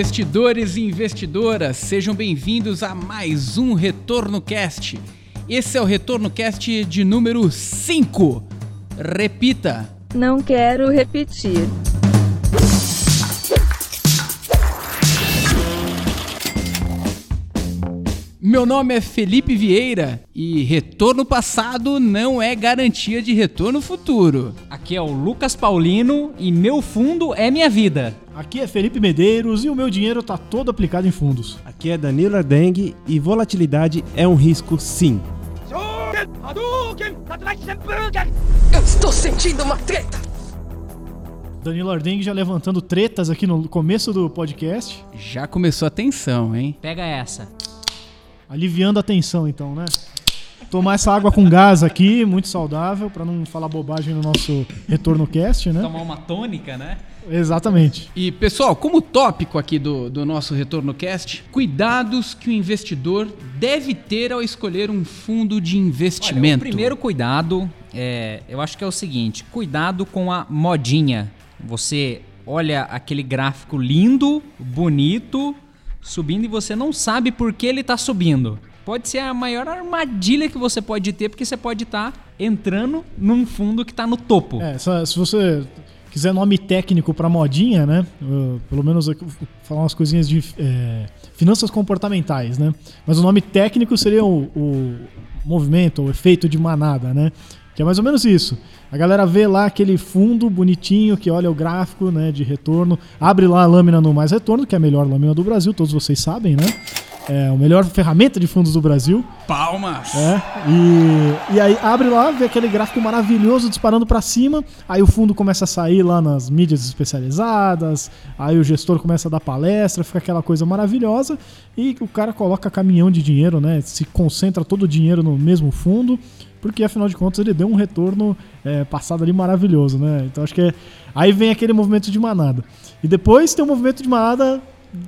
investidores e investidoras, sejam bem-vindos a mais um Retorno Cast. Esse é o Retorno Cast de número 5. Repita. Não quero repetir. Meu nome é Felipe Vieira e retorno passado não é garantia de retorno futuro. Aqui é o Lucas Paulino e meu fundo é minha vida. Aqui é Felipe Medeiros e o meu dinheiro tá todo aplicado em fundos. Aqui é Danilo Ardengue e volatilidade é um risco sim. Eu estou sentindo uma treta. Danilo Ardengue já levantando tretas aqui no começo do podcast. Já começou a tensão, hein? Pega essa. Aliviando a tensão, então, né? Tomar essa água com gás aqui, muito saudável, para não falar bobagem no nosso retorno cast, né? Tomar uma tônica, né? Exatamente. E pessoal, como tópico aqui do, do nosso Retorno Cast, cuidados que o investidor deve ter ao escolher um fundo de investimento. Olha, o primeiro cuidado, é, eu acho que é o seguinte: cuidado com a modinha. Você olha aquele gráfico lindo, bonito, subindo e você não sabe por que ele está subindo. Pode ser a maior armadilha que você pode ter, porque você pode estar tá entrando num fundo que está no topo. É, se você quiser nome técnico para modinha, né? Uh, pelo menos falar umas coisinhas de é, finanças comportamentais, né? Mas o nome técnico seria o, o movimento, o efeito de manada, né? Que é mais ou menos isso. A galera vê lá aquele fundo bonitinho que olha o gráfico né, de retorno, abre lá a lâmina no mais retorno, que é a melhor lâmina do Brasil, todos vocês sabem, né? É a melhor ferramenta de fundos do Brasil. Palmas! É, e, e aí abre lá, vê aquele gráfico maravilhoso disparando para cima, aí o fundo começa a sair lá nas mídias especializadas, aí o gestor começa a dar palestra, fica aquela coisa maravilhosa, e o cara coloca caminhão de dinheiro, né? Se concentra todo o dinheiro no mesmo fundo porque afinal de contas ele deu um retorno é, passado ali maravilhoso, né? Então acho que é... aí vem aquele movimento de manada. E depois tem o um movimento de manada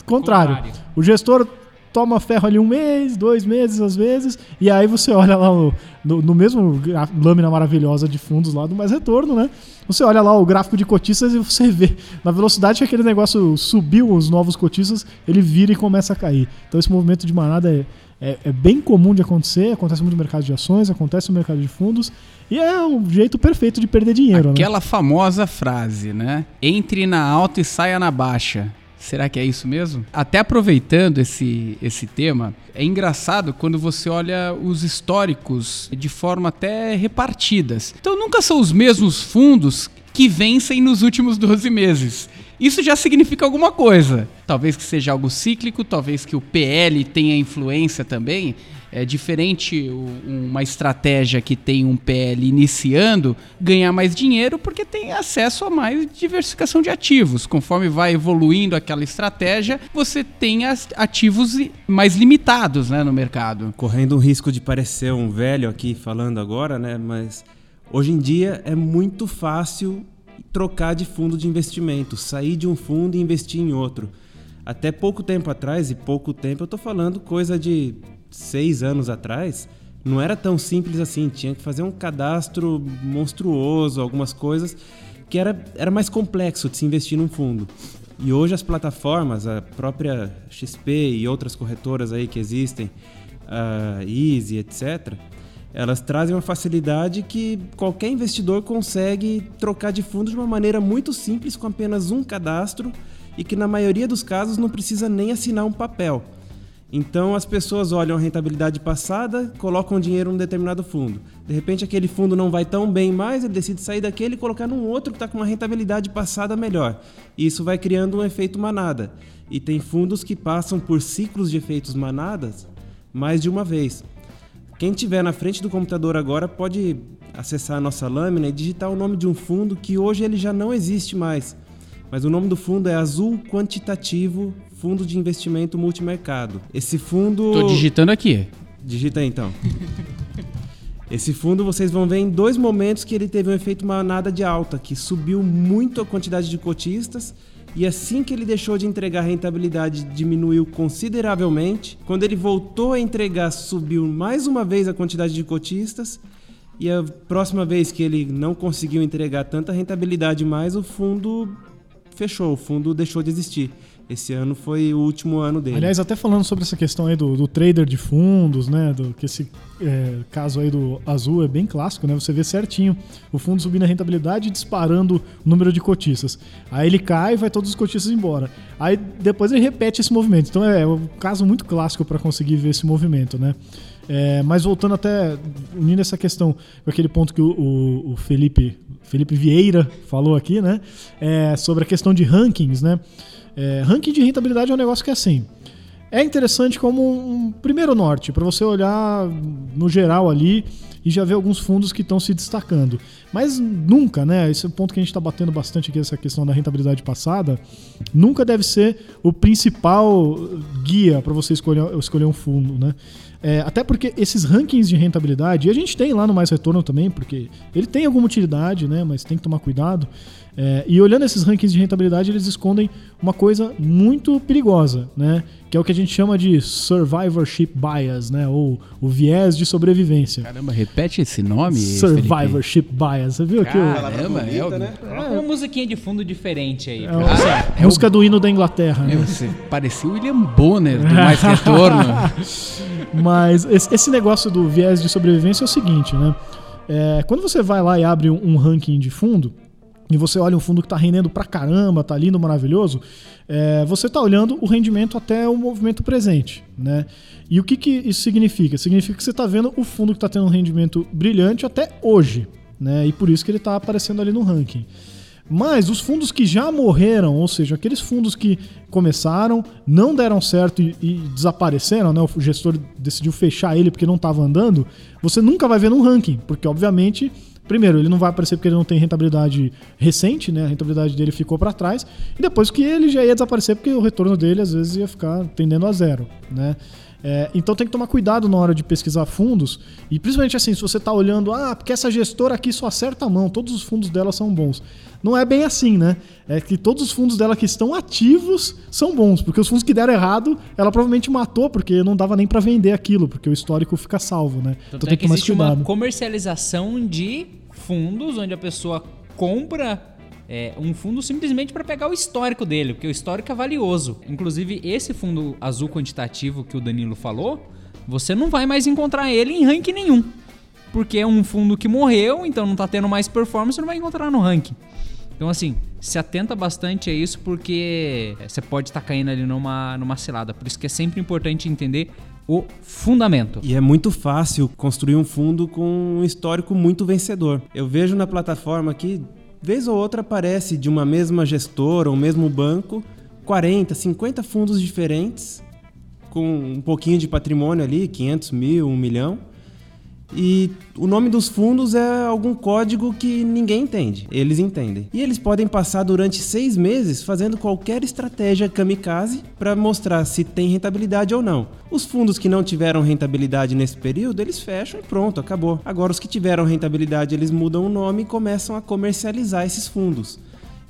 contrário. contrário. O gestor toma ferro ali um mês, dois meses às vezes, e aí você olha lá no, no, no mesmo lâmina maravilhosa de fundos lá do mais retorno, né? Você olha lá o gráfico de cotistas e você vê na velocidade que aquele negócio subiu os novos cotistas, ele vira e começa a cair. Então esse movimento de manada é, é, é, bem comum de acontecer, acontece muito no mercado de ações, acontece no mercado de fundos, e é o jeito perfeito de perder dinheiro. Né? Aquela né? famosa frase, né? Entre na alta e saia na baixa. Será que é isso mesmo? Até aproveitando esse, esse tema, é engraçado quando você olha os históricos de forma até repartidas. Então nunca são os mesmos fundos que vencem nos últimos 12 meses. Isso já significa alguma coisa. Talvez que seja algo cíclico, talvez que o PL tenha influência também. É diferente uma estratégia que tem um PL iniciando ganhar mais dinheiro porque tem acesso a mais diversificação de ativos. Conforme vai evoluindo aquela estratégia, você tem ativos mais limitados né, no mercado. Correndo o risco de parecer um velho aqui falando agora, né? Mas hoje em dia é muito fácil trocar de fundo de investimento, sair de um fundo e investir em outro. Até pouco tempo atrás, e pouco tempo eu estou falando coisa de seis anos atrás, não era tão simples assim. Tinha que fazer um cadastro monstruoso, algumas coisas que era, era mais complexo de se investir num fundo. E hoje as plataformas, a própria XP e outras corretoras aí que existem, a Easy, etc., elas trazem uma facilidade que qualquer investidor consegue trocar de fundo de uma maneira muito simples com apenas um cadastro e que na maioria dos casos não precisa nem assinar um papel. Então as pessoas olham a rentabilidade passada, colocam dinheiro num determinado fundo. De repente aquele fundo não vai tão bem mais, ele decide sair daquele e colocar num outro que está com uma rentabilidade passada melhor. E isso vai criando um efeito manada. E tem fundos que passam por ciclos de efeitos manadas mais de uma vez. Quem tiver na frente do computador agora pode acessar a nossa lâmina e digitar o nome de um fundo que hoje ele já não existe mais. Mas o nome do fundo é Azul Quantitativo Fundo de Investimento Multimercado. Esse fundo. Tô digitando aqui. Digita aí então. Esse fundo vocês vão ver em dois momentos que ele teve um efeito manada de alta, que subiu muito a quantidade de cotistas e assim que ele deixou de entregar, a rentabilidade diminuiu consideravelmente. Quando ele voltou a entregar, subiu mais uma vez a quantidade de cotistas. E a próxima vez que ele não conseguiu entregar tanta rentabilidade mais, o fundo fechou, o fundo deixou de existir. Esse ano foi o último ano dele. Aliás, até falando sobre essa questão aí do, do trader de fundos, né? Do, que esse é, caso aí do azul é bem clássico, né? Você vê certinho o fundo subindo a rentabilidade e disparando o número de cotistas. Aí ele cai e vai todos os cotistas embora. Aí depois ele repete esse movimento. Então é um caso muito clássico para conseguir ver esse movimento, né? É, mas voltando até, unindo essa questão com aquele ponto que o, o, o Felipe, Felipe Vieira falou aqui, né? É, sobre a questão de rankings, né? É, ranking de rentabilidade é um negócio que é assim. É interessante como um primeiro norte, para você olhar no geral ali e já ver alguns fundos que estão se destacando. Mas nunca, né? Esse é um ponto que a gente está batendo bastante aqui, essa questão da rentabilidade passada. Nunca deve ser o principal guia para você escolher, escolher um fundo, né? É, até porque esses rankings de rentabilidade, e a gente tem lá no Mais Retorno também, porque ele tem alguma utilidade, né? Mas tem que tomar cuidado. É, e olhando esses rankings de rentabilidade, eles escondem uma coisa muito perigosa, né? Que é o que a gente chama de survivorship bias, né? Ou o viés de sobrevivência. Caramba, repete esse nome. Survivorship Felipe. bias. Você viu aqui? Caramba, é, o... né? Coloca uma musiquinha de fundo diferente aí. É, ah, é música o... do hino da Inglaterra. Né? Você parecia o William Bonner do Mais Retorno. Mas esse negócio do viés de sobrevivência é o seguinte, né? É, quando você vai lá e abre um, um ranking de fundo, e você olha um fundo que está rendendo pra caramba, tá lindo, maravilhoso, é, você está olhando o rendimento até o movimento presente. Né? E o que, que isso significa? Significa que você está vendo o fundo que está tendo um rendimento brilhante até hoje. Né? E por isso que ele está aparecendo ali no ranking. Mas os fundos que já morreram, ou seja, aqueles fundos que começaram, não deram certo e, e desapareceram, né? o gestor decidiu fechar ele porque não estava andando, você nunca vai ver no ranking, porque obviamente Primeiro, ele não vai aparecer porque ele não tem rentabilidade recente, né? A rentabilidade dele ficou para trás. E depois que ele já ia desaparecer porque o retorno dele às vezes ia ficar tendendo a zero, né? É, então tem que tomar cuidado na hora de pesquisar fundos. E principalmente assim, se você está olhando, ah, porque essa gestora aqui só acerta a mão, todos os fundos dela são bons. Não é bem assim, né? É que todos os fundos dela que estão ativos são bons, porque os fundos que deram errado, ela provavelmente matou, porque não dava nem para vender aquilo, porque o histórico fica salvo, né? Então é tem que, que existe uma comercialização de fundos onde a pessoa compra é, um fundo simplesmente para pegar o histórico dele, porque o histórico é valioso. Inclusive, esse fundo azul quantitativo que o Danilo falou, você não vai mais encontrar ele em ranking nenhum. Porque é um fundo que morreu, então não está tendo mais performance, não vai encontrar no ranking. Então, assim, se atenta bastante a isso, porque você pode estar tá caindo ali numa, numa cilada. Por isso que é sempre importante entender o fundamento. E é muito fácil construir um fundo com um histórico muito vencedor. Eu vejo na plataforma aqui Vez ou outra aparece de uma mesma gestora ou mesmo banco 40, 50 fundos diferentes com um pouquinho de patrimônio ali, 500 mil, 1 milhão e o nome dos fundos é algum código que ninguém entende. Eles entendem. E eles podem passar durante seis meses fazendo qualquer estratégia kamikaze para mostrar se tem rentabilidade ou não. Os fundos que não tiveram rentabilidade nesse período, eles fecham e pronto, acabou. Agora, os que tiveram rentabilidade, eles mudam o nome e começam a comercializar esses fundos.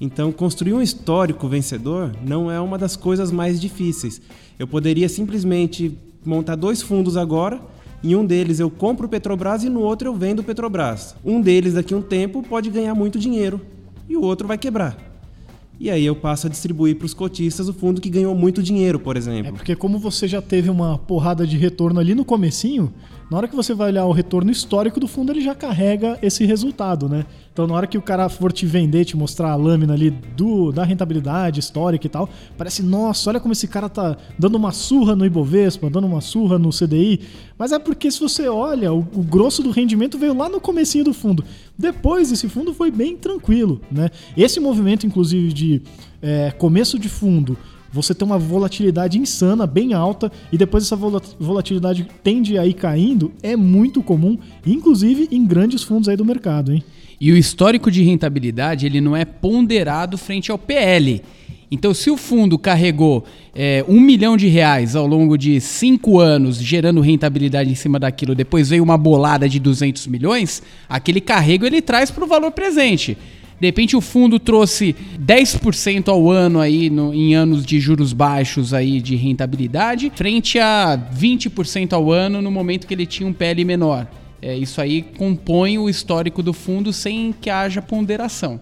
Então, construir um histórico vencedor não é uma das coisas mais difíceis. Eu poderia simplesmente montar dois fundos agora em um deles eu compro o Petrobras e no outro eu vendo o Petrobras. Um deles daqui a um tempo pode ganhar muito dinheiro e o outro vai quebrar. E aí eu passo a distribuir para os cotistas o fundo que ganhou muito dinheiro, por exemplo. É porque como você já teve uma porrada de retorno ali no comecinho, na hora que você vai olhar o retorno histórico do fundo, ele já carrega esse resultado, né? Então, na hora que o cara for te vender, te mostrar a lâmina ali do, da rentabilidade histórica e tal, parece, nossa, olha como esse cara tá dando uma surra no Ibovespa, dando uma surra no CDI. Mas é porque se você olha, o, o grosso do rendimento veio lá no comecinho do fundo. Depois, esse fundo foi bem tranquilo, né? Esse movimento, inclusive, de é, começo de fundo você tem uma volatilidade insana, bem alta, e depois essa volatilidade tende a ir caindo, é muito comum, inclusive em grandes fundos aí do mercado, hein? E o histórico de rentabilidade ele não é ponderado frente ao PL. Então, se o fundo carregou é, um milhão de reais ao longo de cinco anos, gerando rentabilidade em cima daquilo, depois veio uma bolada de 200 milhões, aquele carrego ele traz para o valor presente. De repente o fundo trouxe 10% ao ano aí no, em anos de juros baixos aí de rentabilidade, frente a 20% ao ano no momento que ele tinha um PL menor. É, isso aí compõe o histórico do fundo sem que haja ponderação.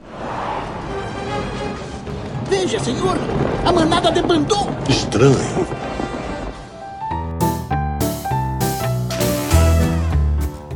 Veja, senhor, A manada debandou. Estranho.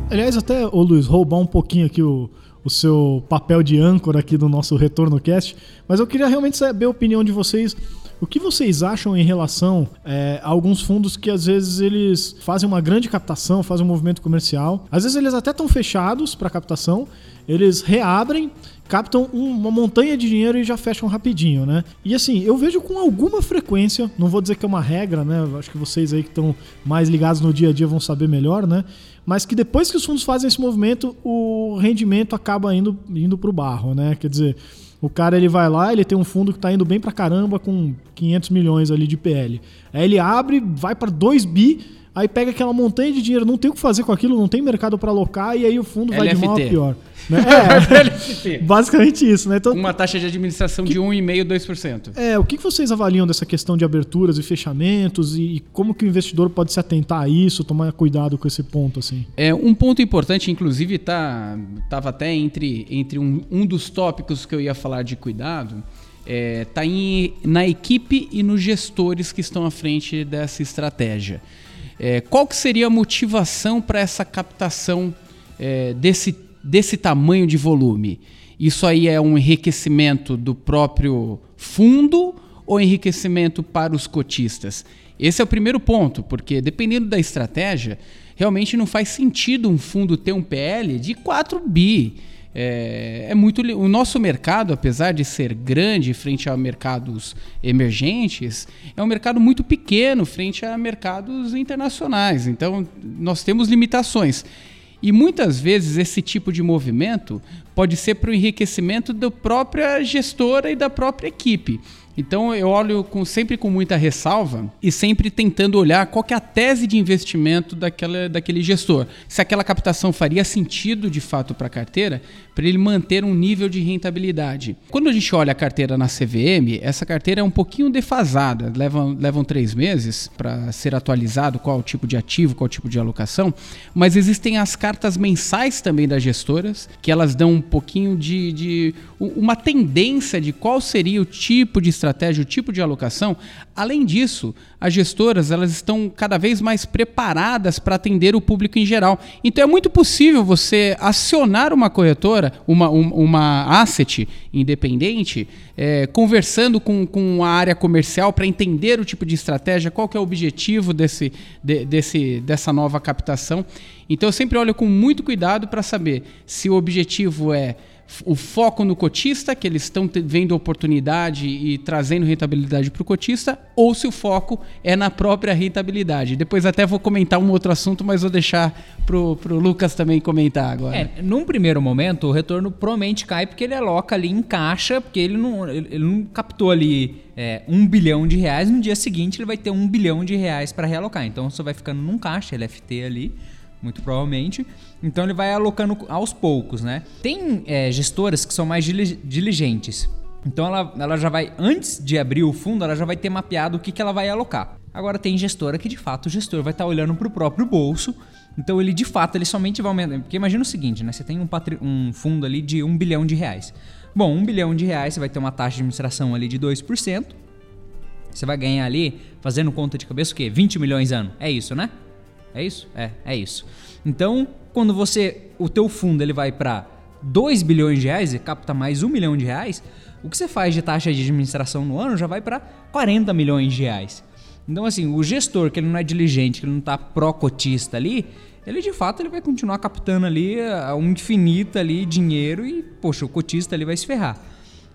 Aliás, até, ô Luiz, roubar um pouquinho aqui o, o seu papel de âncora aqui do nosso Retorno Cast, mas eu queria realmente saber a opinião de vocês. O que vocês acham em relação é, a alguns fundos que às vezes eles fazem uma grande captação, fazem um movimento comercial, às vezes eles até estão fechados para captação, eles reabrem, captam um- uma montanha de dinheiro e já fecham rapidinho, né? E assim, eu vejo com alguma frequência, não vou dizer que é uma regra, né? Acho que vocês aí que estão mais ligados no dia a dia vão saber melhor, né? Mas que depois que os fundos fazem esse movimento, o rendimento acaba indo, indo pro barro, né? Quer dizer, o cara ele vai lá, ele tem um fundo que tá indo bem pra caramba com 500 milhões ali de PL. Aí ele abre, vai para 2 bi, aí pega aquela montanha de dinheiro, não tem o que fazer com aquilo, não tem mercado para alocar e aí o fundo vai de mal a pior. Né? É, basicamente isso, né? Então, Uma taxa de administração de 1,5%, 2%. é, o que que vocês avaliam dessa questão de aberturas e fechamentos e, e como que o investidor pode se atentar a isso, tomar cuidado com esse ponto assim? É, um ponto importante, inclusive, tá, tava até entre, entre um, um dos tópicos que eu ia falar de cuidado, é, tá em, na equipe e nos gestores que estão à frente dessa estratégia. É, qual que seria a motivação para essa captação é, desse, desse tamanho de volume? Isso aí é um enriquecimento do próprio fundo ou enriquecimento para os cotistas? Esse é o primeiro ponto, porque dependendo da estratégia, realmente não faz sentido um fundo ter um PL de 4 bi. É, é muito o nosso mercado, apesar de ser grande frente a mercados emergentes, é um mercado muito pequeno frente a mercados internacionais. Então, nós temos limitações. E muitas vezes esse tipo de movimento pode ser para o enriquecimento da própria gestora e da própria equipe. Então eu olho com- sempre com muita ressalva e sempre tentando olhar qual é a tese de investimento daquela, daquele gestor. Se aquela captação faria sentido de fato para a carteira, para ele manter um nível de rentabilidade. Quando a gente olha a carteira na CVM, essa carteira é um pouquinho defasada, levam, levam três meses para ser atualizado qual o tipo de ativo, qual o tipo de alocação, mas existem as cartas mensais também das gestoras, que elas dão um pouquinho de, de uma tendência de qual seria o tipo de estratégia, o tipo de alocação. Além disso, as gestoras elas estão cada vez mais preparadas para atender o público em geral. Então é muito possível você acionar uma corretora, uma, um- uma asset independente, é, conversando com, com a área comercial para entender o tipo de estratégia, qual que é o objetivo desse, de- desse, dessa nova captação. Então eu sempre olho com muito cuidado para saber se o objetivo é o foco no cotista, que eles estão vendo oportunidade e trazendo rentabilidade para o cotista, ou se o foco é na própria rentabilidade. Depois até vou comentar um outro assunto, mas vou deixar pro, pro Lucas também comentar agora. É, num primeiro momento, o retorno provavelmente cai porque ele aloca ali em caixa, porque ele não, ele, não captou ali é, um bilhão de reais, no dia seguinte ele vai ter um bilhão de reais para realocar. Então você vai ficando num caixa LFT ali, muito provavelmente. Então ele vai alocando aos poucos, né? Tem é, gestoras que são mais dili- diligentes. Então ela, ela já vai, antes de abrir o fundo, ela já vai ter mapeado o que, que ela vai alocar. Agora tem gestora que de fato o gestor vai estar olhando para o próprio bolso. Então ele de fato ele somente vai aumentar. Porque imagina o seguinte, né? Você tem um, um fundo ali de um bilhão de reais. Bom, um bilhão de reais você vai ter uma taxa de administração ali de 2%. Você vai ganhar ali, fazendo conta de cabeça, o quê? 20 milhões ano. É isso, né? É isso? É, é isso. Então, quando você. O teu fundo ele vai para 2 bilhões de reais e capta mais 1 milhão de reais, o que você faz de taxa de administração no ano já vai para 40 milhões de reais. Então, assim, o gestor que ele não é diligente, que ele não tá pró-cotista ali, ele de fato ele vai continuar captando ali a um infinito ali dinheiro e, poxa, o cotista ali vai se ferrar.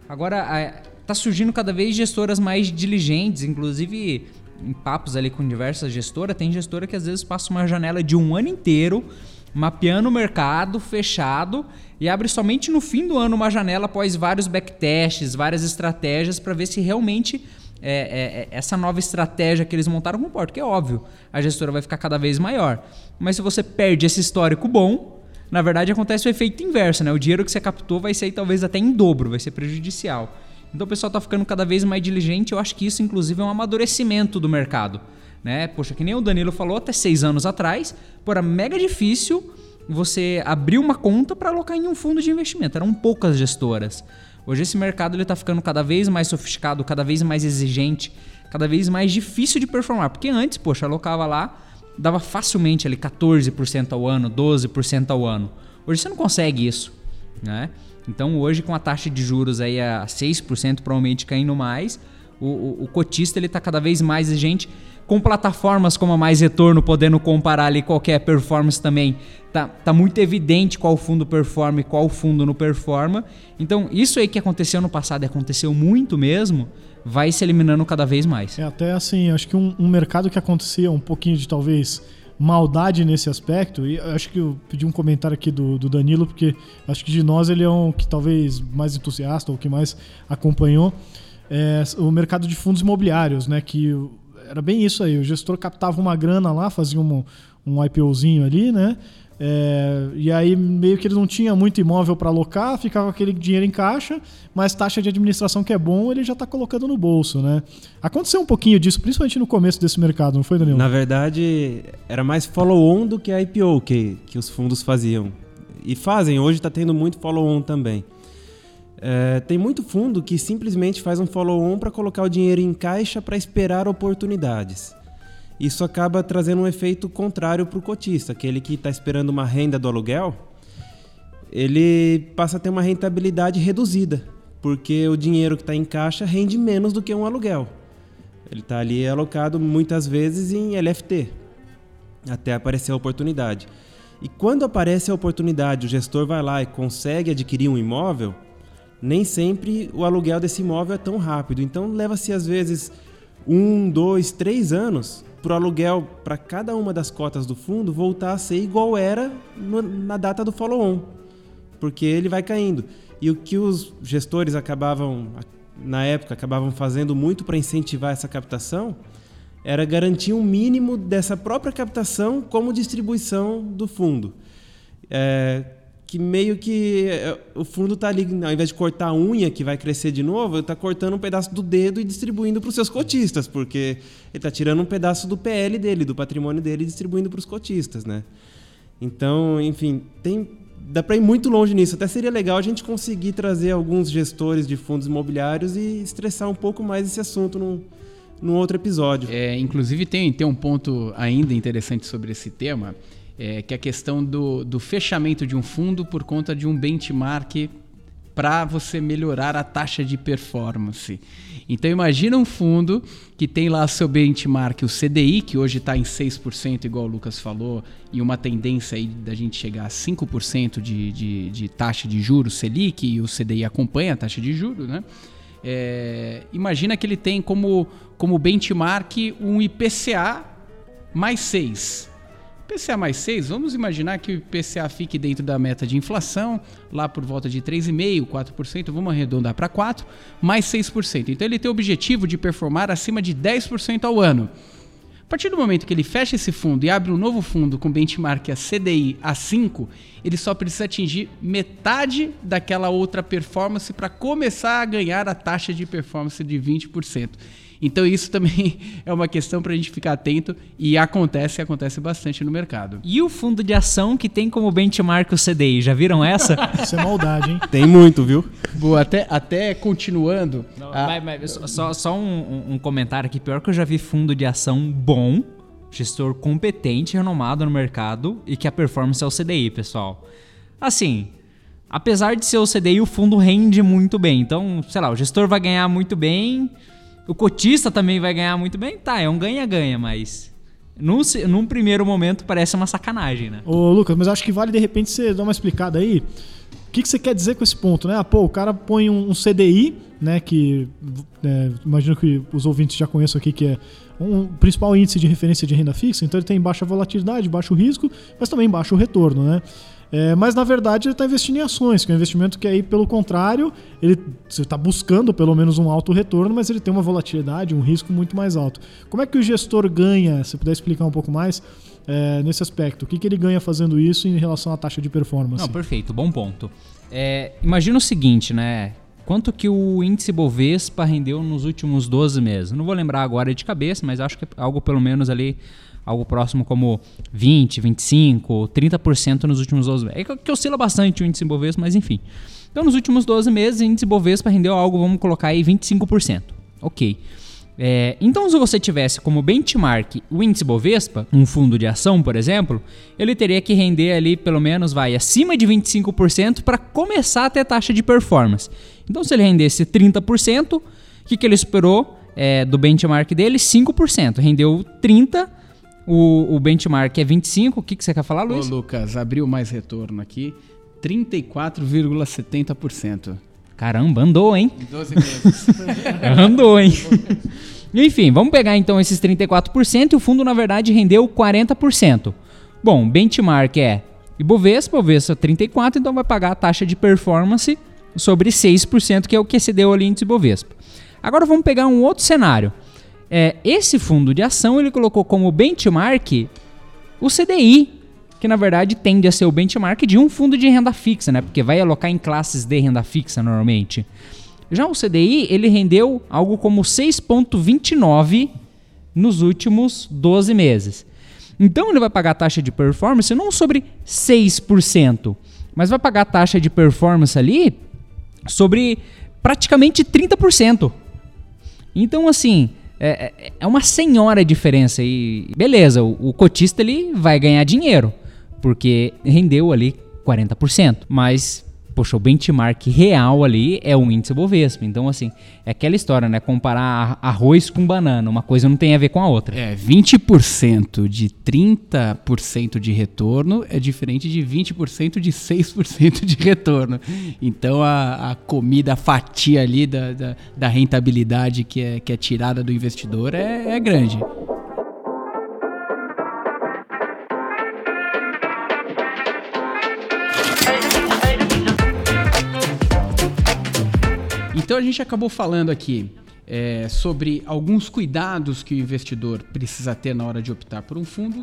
Agora, tá surgindo cada vez gestoras mais diligentes, inclusive em papos ali com diversas gestoras, tem gestora que às vezes passa uma janela de um ano inteiro mapeando o mercado fechado e abre somente no fim do ano uma janela após vários backtests, várias estratégias para ver se realmente é, é, é, essa nova estratégia que eles montaram comporta. Porque é óbvio, a gestora vai ficar cada vez maior. Mas se você perde esse histórico bom, na verdade acontece o efeito inverso, né? O dinheiro que você captou vai ser talvez até em dobro, vai ser prejudicial. Então o pessoal tá ficando cada vez mais diligente. Eu acho que isso, inclusive, é um amadurecimento do mercado. Né? Poxa, que nem o Danilo falou até seis anos atrás, pô, era mega difícil você abrir uma conta para alocar em um fundo de investimento. Eram poucas gestoras. Hoje esse mercado ele tá ficando cada vez mais sofisticado, cada vez mais exigente, cada vez mais difícil de performar. Porque antes, poxa, alocava lá, dava facilmente ali 14% ao ano, 12% ao ano. Hoje você não consegue isso, né? Então hoje com a taxa de juros aí a 6%, provavelmente caindo mais, o, o, o cotista ele está cada vez mais exigente com plataformas como a Mais Retorno, podendo comparar ali qualquer performance também, tá, tá muito evidente qual fundo performa e qual fundo não performa. Então, isso aí que aconteceu no passado e aconteceu muito mesmo, vai se eliminando cada vez mais. É até assim, acho que um, um mercado que acontecia um pouquinho de talvez maldade nesse aspecto, e acho que eu pedi um comentário aqui do, do Danilo, porque acho que de nós ele é um que talvez mais entusiasta ou que mais acompanhou. É, o mercado de fundos imobiliários, né? Que era bem isso aí. O gestor captava uma grana lá, fazia um, um IPOzinho ali, né? É, e aí meio que ele não tinha muito imóvel para alocar, ficava aquele dinheiro em caixa, mas taxa de administração que é bom, ele já está colocando no bolso, né? Aconteceu um pouquinho disso, principalmente no começo desse mercado, não foi, Daniel? Na verdade, era mais follow-on do que IPO que, que os fundos faziam. E fazem, hoje está tendo muito follow-on também. É, tem muito fundo que simplesmente faz um follow-on para colocar o dinheiro em caixa para esperar oportunidades. Isso acaba trazendo um efeito contrário para o cotista, aquele que está esperando uma renda do aluguel, ele passa a ter uma rentabilidade reduzida, porque o dinheiro que está em caixa rende menos do que um aluguel. Ele está ali alocado muitas vezes em LFT, até aparecer a oportunidade. E quando aparece a oportunidade, o gestor vai lá e consegue adquirir um imóvel, nem sempre o aluguel desse imóvel é tão rápido. Então leva-se às vezes um, dois, três anos para o aluguel para cada uma das cotas do fundo voltar a ser igual era no, na data do follow-on, porque ele vai caindo. E o que os gestores acabavam, na época, acabavam fazendo muito para incentivar essa captação era garantir um mínimo dessa própria captação como distribuição do fundo. É, que meio que é, o fundo está ali, ao invés de cortar a unha que vai crescer de novo, está cortando um pedaço do dedo e distribuindo para os seus cotistas, porque ele está tirando um pedaço do PL dele, do patrimônio dele e distribuindo para os cotistas, né? Então, enfim, tem dá para ir muito longe nisso. Até seria legal a gente conseguir trazer alguns gestores de fundos imobiliários e estressar um pouco mais esse assunto num, num outro episódio. É, inclusive tem, tem um ponto ainda interessante sobre esse tema, é, que é a questão do, do fechamento de um fundo por conta de um benchmark para você melhorar a taxa de performance. Então imagina um fundo que tem lá seu benchmark, o CDI, que hoje está em 6%, igual o Lucas falou, e uma tendência aí da gente chegar a 5% de, de, de taxa de juros Selic, e o CDI acompanha a taxa de juros, né? É, imagina que ele tem como, como benchmark um IPCA mais 6. PCA mais 6, vamos imaginar que o IPCA fique dentro da meta de inflação, lá por volta de 3,5%, 4%, vamos arredondar para 4%, mais 6%. Então ele tem o objetivo de performar acima de 10% ao ano. A partir do momento que ele fecha esse fundo e abre um novo fundo com benchmark a CDI a 5, ele só precisa atingir metade daquela outra performance para começar a ganhar a taxa de performance de 20%. Então isso também é uma questão para a gente ficar atento e acontece, acontece bastante no mercado. E o fundo de ação que tem como benchmark o CDI, já viram essa? Isso é maldade, hein? Tem muito, viu? Boa, até, até continuando. Não, a... mas, mas, só só um, um comentário aqui, pior que eu já vi fundo de ação bom, gestor competente, renomado no mercado e que a performance é o CDI, pessoal. Assim, apesar de ser o CDI, o fundo rende muito bem. Então, sei lá, o gestor vai ganhar muito bem, o cotista também vai ganhar muito bem. Tá, é um ganha-ganha, mas. Num, num primeiro momento parece uma sacanagem, né? Ô, Lucas, mas acho que vale de repente você dar uma explicada aí. O que, que você quer dizer com esse ponto, né? Ah, pô, o cara põe um, um CDI, né? Que é, imagino que os ouvintes já conheçam aqui, que é um principal índice de referência de renda fixa, então ele tem baixa volatilidade, baixo risco, mas também baixo retorno, né? É, mas na verdade ele está investindo em ações, que é um investimento que aí, pelo contrário, ele está buscando pelo menos um alto retorno, mas ele tem uma volatilidade, um risco muito mais alto. Como é que o gestor ganha? Se puder explicar um pouco mais é, nesse aspecto, o que, que ele ganha fazendo isso em relação à taxa de performance? Não, perfeito, bom ponto. É, imagina o seguinte, né? Quanto que o índice Bovespa rendeu nos últimos 12 meses? Não vou lembrar agora de cabeça, mas acho que é algo pelo menos ali algo próximo como 20, 25, 30% nos últimos 12 meses. É que oscila bastante o índice Bovespa, mas enfim. Então, nos últimos 12 meses, o índice Bovespa rendeu algo, vamos colocar aí 25%. Ok. É, então, se você tivesse como benchmark o índice Bovespa, um fundo de ação, por exemplo, ele teria que render ali pelo menos vai acima de 25% para começar a ter taxa de performance. Então, se ele rendesse 30%, o que, que ele esperou é, do benchmark dele? 5%. Rendeu 30%. O, o benchmark é 25%. O que, que você quer falar, Ô, Luiz? Lucas, abriu mais retorno aqui. 34,70%. Caramba, andou, hein? Em 12 meses. Andou, hein? Enfim, vamos pegar então esses 34% e o fundo, na verdade, rendeu 40%. Bom, benchmark é Ibovespa, Ibovespa 34%, então vai pagar a taxa de performance sobre 6%, que é o que excedeu ali índice Ibovespa. Agora vamos pegar um outro cenário. É, esse fundo de ação ele colocou como benchmark o CDI, que na verdade tende a ser o benchmark de um fundo de renda fixa, né? Porque vai alocar em classes de renda fixa normalmente. Já o CDI, ele rendeu algo como 6,29 nos últimos 12 meses. Então ele vai pagar a taxa de performance não sobre 6%, mas vai pagar a taxa de performance ali sobre praticamente 30%. Então, assim, é, é- é uma senhora diferença. E beleza, o, o cotista ele vai ganhar dinheiro, porque rendeu ali 40%. Mas, poxa, o benchmark real ali é o índice Bovespa. Então, assim, é aquela história, né? Comparar arroz com banana. Uma coisa não tem a ver com a outra. É, 20% de 30% de retorno é diferente de 20% de 6% de retorno. Então a, a comida, a fatia ali da, da, da rentabilidade que é, que é tirada do investidor é, é grande. Então a gente acabou falando aqui é, sobre alguns cuidados que o investidor precisa ter na hora de optar por um fundo.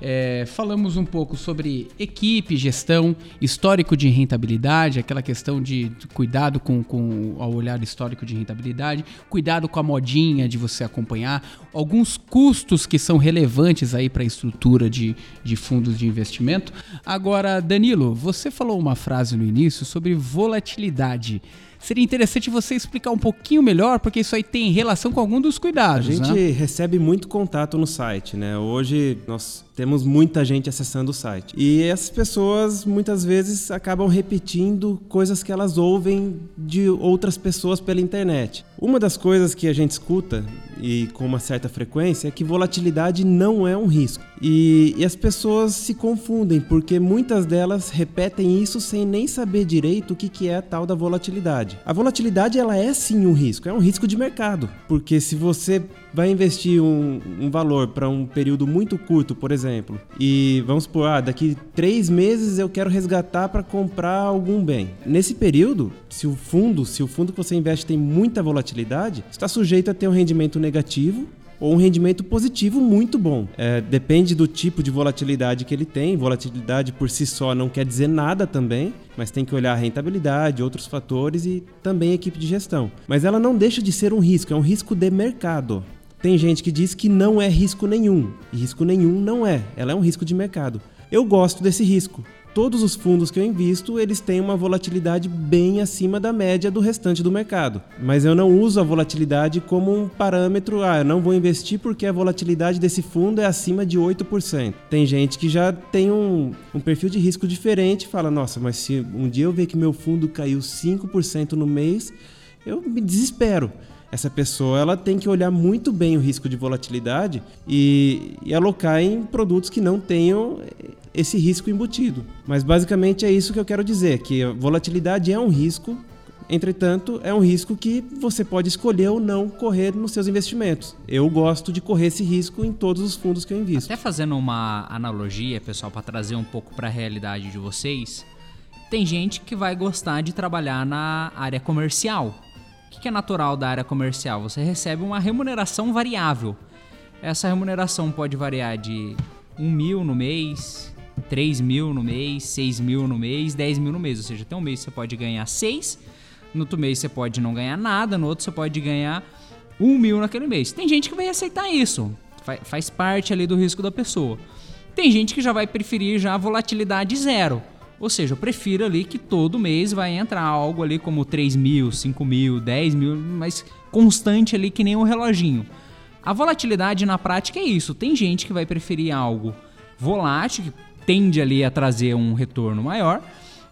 É, falamos um pouco sobre equipe, gestão, histórico de rentabilidade, aquela questão de cuidado com, com ao olhar histórico de rentabilidade, cuidado com a modinha de você acompanhar, alguns custos que são relevantes aí para a estrutura de, de fundos de investimento. Agora, Danilo, você falou uma frase no início sobre volatilidade. Seria interessante você explicar um pouquinho melhor, porque isso aí tem relação com algum dos A cuidados, gente né? recebe muito contato no site, né? Hoje nós temos muita gente acessando o site. E essas pessoas muitas vezes acabam repetindo coisas que elas ouvem de outras pessoas pela internet. Uma das coisas que a gente escuta e com uma certa frequência é que volatilidade não é um risco. E, e as pessoas se confundem porque muitas delas repetem isso sem nem saber direito o que, que é a tal da volatilidade. A volatilidade ela é sim um risco, é um risco de mercado, porque se você vai investir um, um valor para um período muito curto, por exemplo, e vamos supor, ah, daqui três meses eu quero resgatar para comprar algum bem. Nesse período, se o fundo, se o fundo que você investe tem muita volatilidade, está sujeito a ter um rendimento negativo ou um rendimento positivo muito bom. É, depende do tipo de volatilidade que ele tem. Volatilidade por si só não quer dizer nada também, mas tem que olhar a rentabilidade, outros fatores e também a equipe de gestão. Mas ela não deixa de ser um risco, é um risco de mercado. Tem gente que diz que não é risco nenhum, e risco nenhum não é, ela é um risco de mercado. Eu gosto desse risco. Todos os fundos que eu invisto, eles têm uma volatilidade bem acima da média do restante do mercado. Mas eu não uso a volatilidade como um parâmetro, ah, eu não vou investir porque a volatilidade desse fundo é acima de 8%. Tem gente que já tem um, um perfil de risco diferente fala, nossa, mas se um dia eu ver que meu fundo caiu 5% no mês, eu me desespero essa pessoa ela tem que olhar muito bem o risco de volatilidade e, e, alocar em produtos que não tenham esse risco embutido. Mas basicamente é isso que eu quero dizer, que a volatilidade é um risco, entretanto, é um risco que você pode escolher ou não correr nos seus investimentos. Eu gosto de correr esse risco em todos os fundos que eu invisto. Até fazendo uma analogia, pessoal, para trazer um pouco para a realidade de vocês, tem gente que vai gostar de trabalhar na área comercial. O que é natural da área comercial? Você recebe uma remuneração variável. Essa remuneração pode variar de 1 mil no mês, 3 mil no mês, 6 mil no mês, 10 mil no mês. Ou seja, tem um mês você pode ganhar 6, no outro mês você pode não ganhar nada, no outro você pode ganhar 1 mil naquele mês. Tem gente que vai aceitar isso, faz parte ali do risco da pessoa. Tem gente que já vai preferir já a volatilidade zero. Ou seja, eu prefiro ali que todo mês vai entrar algo ali como 3 mil, 5 mil, 10 mil, mas constante ali que nem um reloginho. A volatilidade na prática é isso. Tem gente que vai preferir algo volátil, que tende ali a trazer um retorno maior,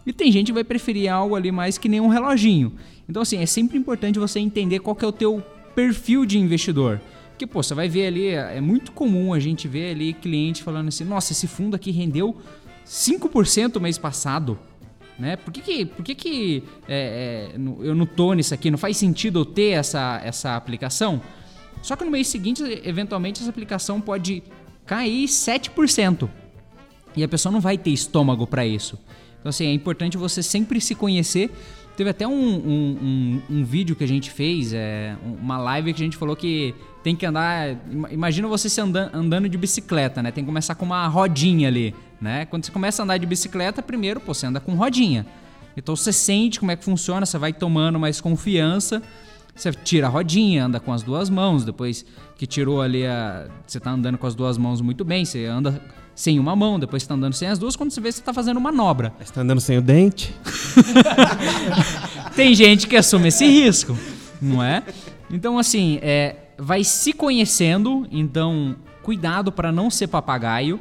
e tem gente que vai preferir algo ali mais que nem um reloginho. Então assim, é sempre importante você entender qual que é o teu perfil de investidor. Porque, pô, você vai ver ali, é muito comum a gente ver ali cliente falando assim, nossa, esse fundo aqui rendeu 5% mês passado. Né? Por que, que, por que, que é, é, eu não tô nisso aqui? Não faz sentido eu ter essa, essa aplicação? Só que no mês seguinte, eventualmente, essa aplicação pode cair 7%. E a pessoa não vai ter estômago para isso. Então, assim, é importante você sempre se conhecer. Teve até um, um, um, um vídeo que a gente fez, é, uma live que a gente falou que tem que andar. Imagina você se andando, andando de bicicleta, né? Tem que começar com uma rodinha ali, né? Quando você começa a andar de bicicleta, primeiro pô, você anda com rodinha. Então você sente como é que funciona, você vai tomando mais confiança. Você tira a rodinha, anda com as duas mãos, depois que tirou ali a. Você tá andando com as duas mãos muito bem, você anda sem uma mão, depois você tá andando sem as duas, quando você vê, você tá fazendo manobra. Você tá andando sem o dente? Tem gente que assume esse risco, não é? Então, assim, é, vai se conhecendo, então cuidado para não ser papagaio,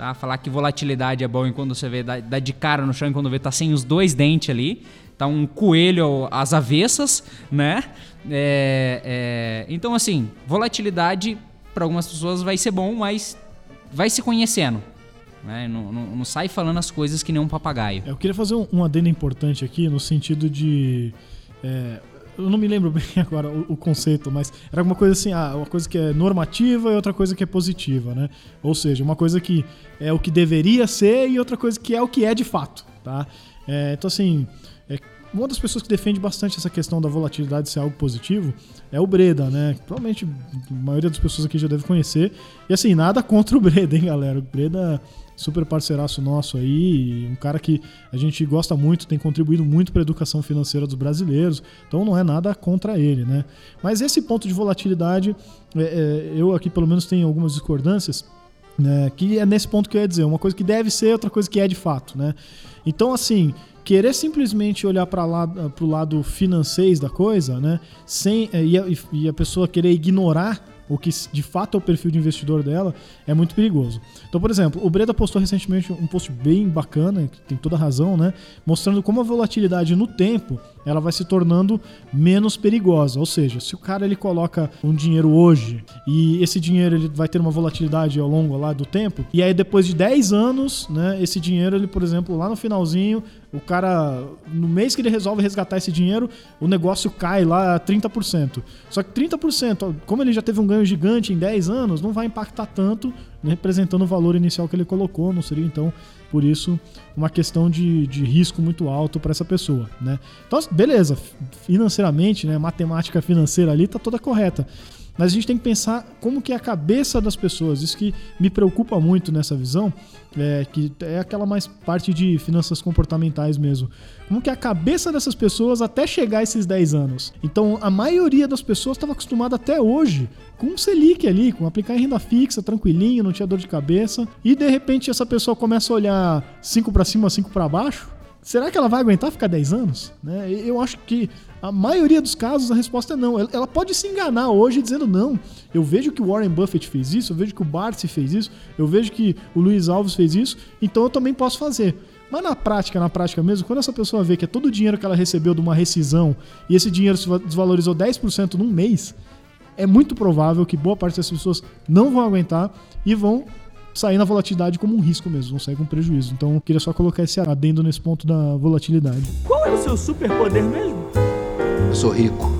tá? Falar que volatilidade é bom e quando você vê, dá, dá de cara no chão e quando vê tá sem os dois dentes ali, tá um coelho às avessas, né? É, é, então, assim, volatilidade para algumas pessoas vai ser bom, mas vai se conhecendo. Né? Não, não, não, sai falando as coisas que nem um papagaio. Eu queria fazer um, um adendo importante aqui no sentido de. É, eu não me lembro bem agora o, o, conceito, mas era alguma coisa assim, ah, uma coisa que é normativa e outra coisa que é positiva, né? Ou seja, uma coisa que é o que deveria ser e outra coisa que é o que é de fato, tá? É, então assim, é, uma das pessoas que defende bastante essa questão da volatilidade ser algo positivo é o Breda, né? Provavelmente a maioria das pessoas aqui já deve conhecer. E assim, nada contra o Breda, hein, galera? O Breda super parceiraço nosso aí, um cara que a gente gosta muito, tem contribuído muito para a educação financeira dos brasileiros, então não é nada contra ele, né? Mas esse ponto de volatilidade, é, é, eu aqui pelo menos tenho algumas discordâncias, né? Que é nesse ponto que eu ia dizer, uma coisa que deve ser, outra coisa que é de fato, né? Então, assim, querer simplesmente olhar para o lado financeiro da coisa, né? Sem, é, e, a, e a pessoa querer ignorar o que de fato é o perfil de investidor dela, é muito perigoso. Então, por exemplo, o Breda postou recentemente um post bem bacana, que tem toda razão, né? Mostrando como a volatilidade no tempo ela vai se tornando menos perigosa. Ou seja, se o cara ele coloca um dinheiro hoje e esse dinheiro ele vai ter uma volatilidade ao longo lá do tempo, e aí depois de 10 anos, né, esse dinheiro, ele, por exemplo, lá no finalzinho, o cara, no mês que ele resolve resgatar esse dinheiro, o negócio cai lá 30%. Só que 30%, como ele já teve um ganho gigante em 10 anos, não vai impactar tanto, né, representando o valor inicial que ele colocou, não seria então, por isso, uma questão de, de risco muito alto para essa pessoa. Né? Então, beleza, financeiramente, né, matemática financeira ali está toda correta. Mas a gente tem que pensar como que é a cabeça das pessoas. Isso que me preocupa muito nessa visão, é, que é aquela mais parte de finanças comportamentais mesmo. Como que é a cabeça dessas pessoas até chegar a esses 10 anos. Então, a maioria das pessoas estava acostumada até hoje com um Selic ali, com aplicar em renda fixa, tranquilinho, não tinha dor de cabeça. E de repente essa pessoa começa a olhar 5 para cima, 5 para baixo. Será que ela vai aguentar ficar 10 anos? Né? Eu acho que a maioria dos casos a resposta é não. Ela pode se enganar hoje dizendo não. Eu vejo que o Warren Buffett fez isso, eu vejo que o Bartz fez isso, eu vejo que o Luiz Alves fez isso, então eu também posso fazer. Mas na prática, na prática mesmo, quando essa pessoa vê que é todo o dinheiro que ela recebeu de uma rescisão e esse dinheiro se desvalorizou 10% num mês, é muito provável que boa parte dessas pessoas não vão aguentar e vão sair na volatilidade como um risco mesmo, vão sair com prejuízo. Então, eu queria só colocar esse adendo nesse ponto da volatilidade. Qual é o seu superpoder mesmo? Eu sou rico.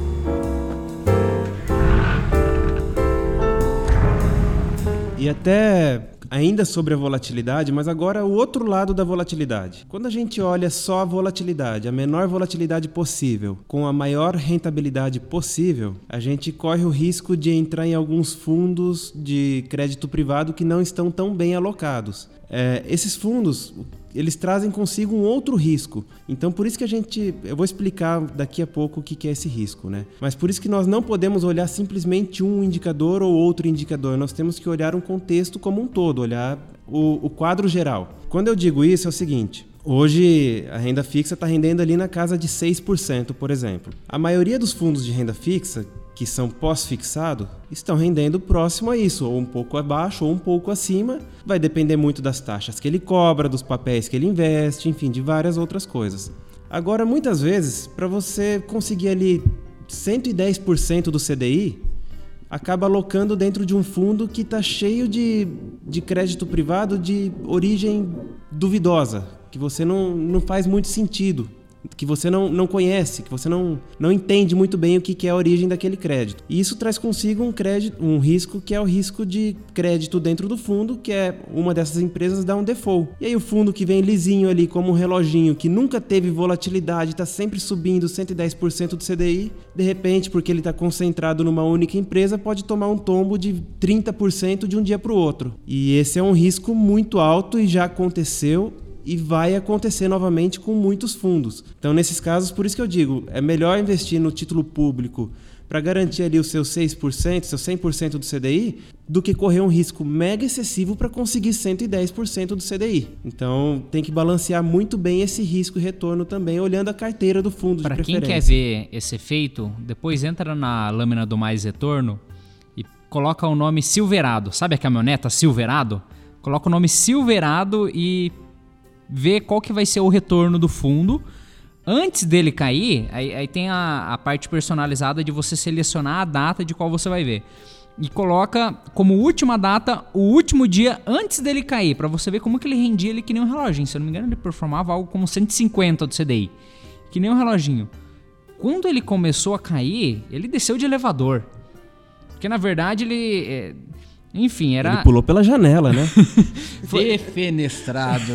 E até ainda sobre a volatilidade, mas agora o outro lado da volatilidade. Quando a gente olha só a volatilidade, a menor volatilidade possível, com a maior rentabilidade possível, a gente corre o risco de entrar em alguns fundos de crédito privado que não estão tão bem alocados. É, esses fundos, eles trazem consigo um outro risco. Então, por isso que a gente. Eu vou explicar daqui a pouco o que é esse risco, né? Mas por isso que nós não podemos olhar simplesmente um indicador ou outro indicador. Nós temos que olhar um contexto como um todo, olhar o, o quadro geral. Quando eu digo isso, é o seguinte: Hoje, a renda fixa está rendendo ali na casa de 6%, por exemplo. A maioria dos fundos de renda fixa, que são pós-fixado, estão rendendo próximo a isso, ou um pouco abaixo ou um pouco acima. Vai depender muito das taxas que ele cobra, dos papéis que ele investe, enfim, de várias outras coisas. Agora, muitas vezes, para você conseguir ali 110% do CDI, acaba alocando dentro de um fundo que está cheio de, de crédito privado de origem duvidosa, que você não, não faz muito sentido que você não, não conhece, que você não, não entende muito bem o que, que é a origem daquele crédito. E isso traz consigo um, crédito, um risco que é o risco de crédito dentro do fundo, que é uma dessas empresas dar um default. E aí o fundo que vem lisinho ali como um reloginho, que nunca teve volatilidade, está sempre subindo 110% do CDI, de repente, porque ele está concentrado numa única empresa, pode tomar um tombo de 30% de um dia para o outro. E esse é um risco muito alto e já aconteceu e vai acontecer novamente com muitos fundos. Então, nesses casos, por isso que eu digo, é melhor investir no título público para garantir ali os seus 6%, seu 100% do CDI, do que correr um risco mega excessivo para conseguir 110% do CDI. Então, tem que balancear muito bem esse risco e retorno também, olhando a carteira do fundo pra de preferência. Para quem quer ver esse efeito, depois entra na lâmina do mais retorno e coloca o nome Silverado. Sabe a caminhoneta Silverado? Coloca o nome Silverado e ver qual que vai ser o retorno do fundo. Antes dele cair, aí, aí tem a, a parte personalizada de você selecionar a data de qual você vai ver. E coloca como última data o último dia antes dele cair, para você ver como que ele rendia ele que nem um reloginho. Se eu não me engano, ele performava algo como 150 do CDI. Que nem um reloginho. Quando ele começou a cair, ele desceu de elevador. Porque na verdade ele. É, enfim, era. Ele pulou pela janela, né? foi... Defenestrado.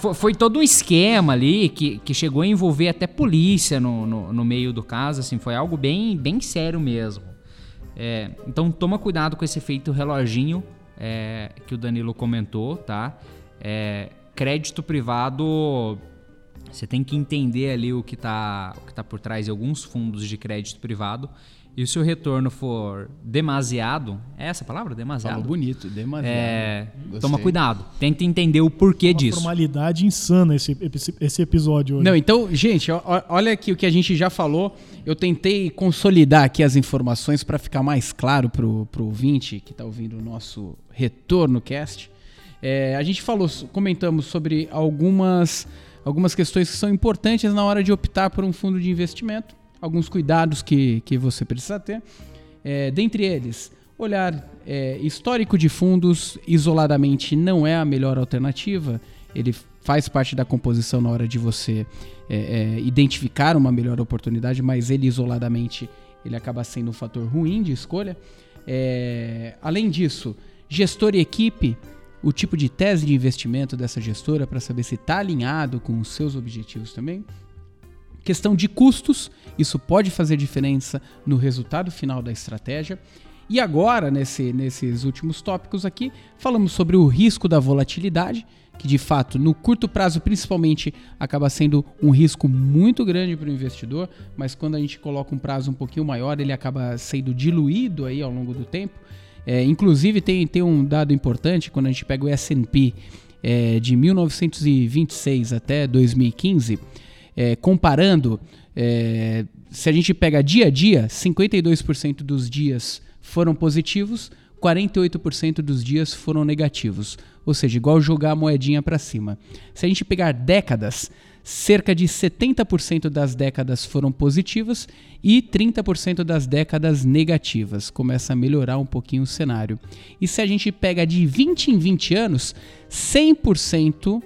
foi, foi, todo um esquema ali que, que chegou a envolver até polícia no, no, no meio do caso, assim, foi algo bem, bem sério mesmo. É, então toma cuidado com esse efeito reloginho é, que o Danilo comentou, tá? É, crédito privado, você tem que entender ali o que está tá por trás de alguns fundos de crédito privado e se o retorno for demasiado, é essa a palavra? Demasiado? Falou bonito, demasiado. É, toma cuidado. Tenta entender o porquê Uma disso. formalidade insana esse, esse, esse episódio hoje. Não, então, gente, olha aqui o que a gente já falou. Eu tentei consolidar aqui as informações para ficar mais claro pro, pro ouvinte que está ouvindo o nosso retorno cast. É, a gente falou, comentamos sobre algumas, algumas questões que são importantes na hora de optar por um fundo de investimento alguns cuidados que, que você precisa ter. É, dentre eles, olhar é, histórico de fundos isoladamente não é a melhor alternativa. Ele faz parte da composição na hora de você é, é, identificar uma melhor oportunidade, mas ele isoladamente ele acaba sendo um fator ruim de escolha. É, além disso, gestor e equipe, o tipo de tese de investimento dessa gestora para saber se está alinhado com os seus objetivos também. Questão de custos, isso pode fazer diferença no resultado final da estratégia. E agora, nesse, nesses últimos tópicos aqui, falamos sobre o risco da volatilidade, que de fato, no curto prazo, principalmente, acaba sendo um risco muito grande para o investidor, mas quando a gente coloca um prazo um pouquinho maior, ele acaba sendo diluído aí ao longo do tempo. É, inclusive, tem, tem um dado importante quando a gente pega o SP é, de 1926 até 2015 é, comparando, é, se a gente pega dia a dia, 52% dos dias foram positivos, 48% dos dias foram negativos. Ou seja, igual jogar a moedinha para cima. Se a gente pegar décadas, cerca de 70% das décadas foram positivas e 30% das décadas negativas. Começa a melhorar um pouquinho o cenário. E se a gente pega de 20 em 20 anos, 100%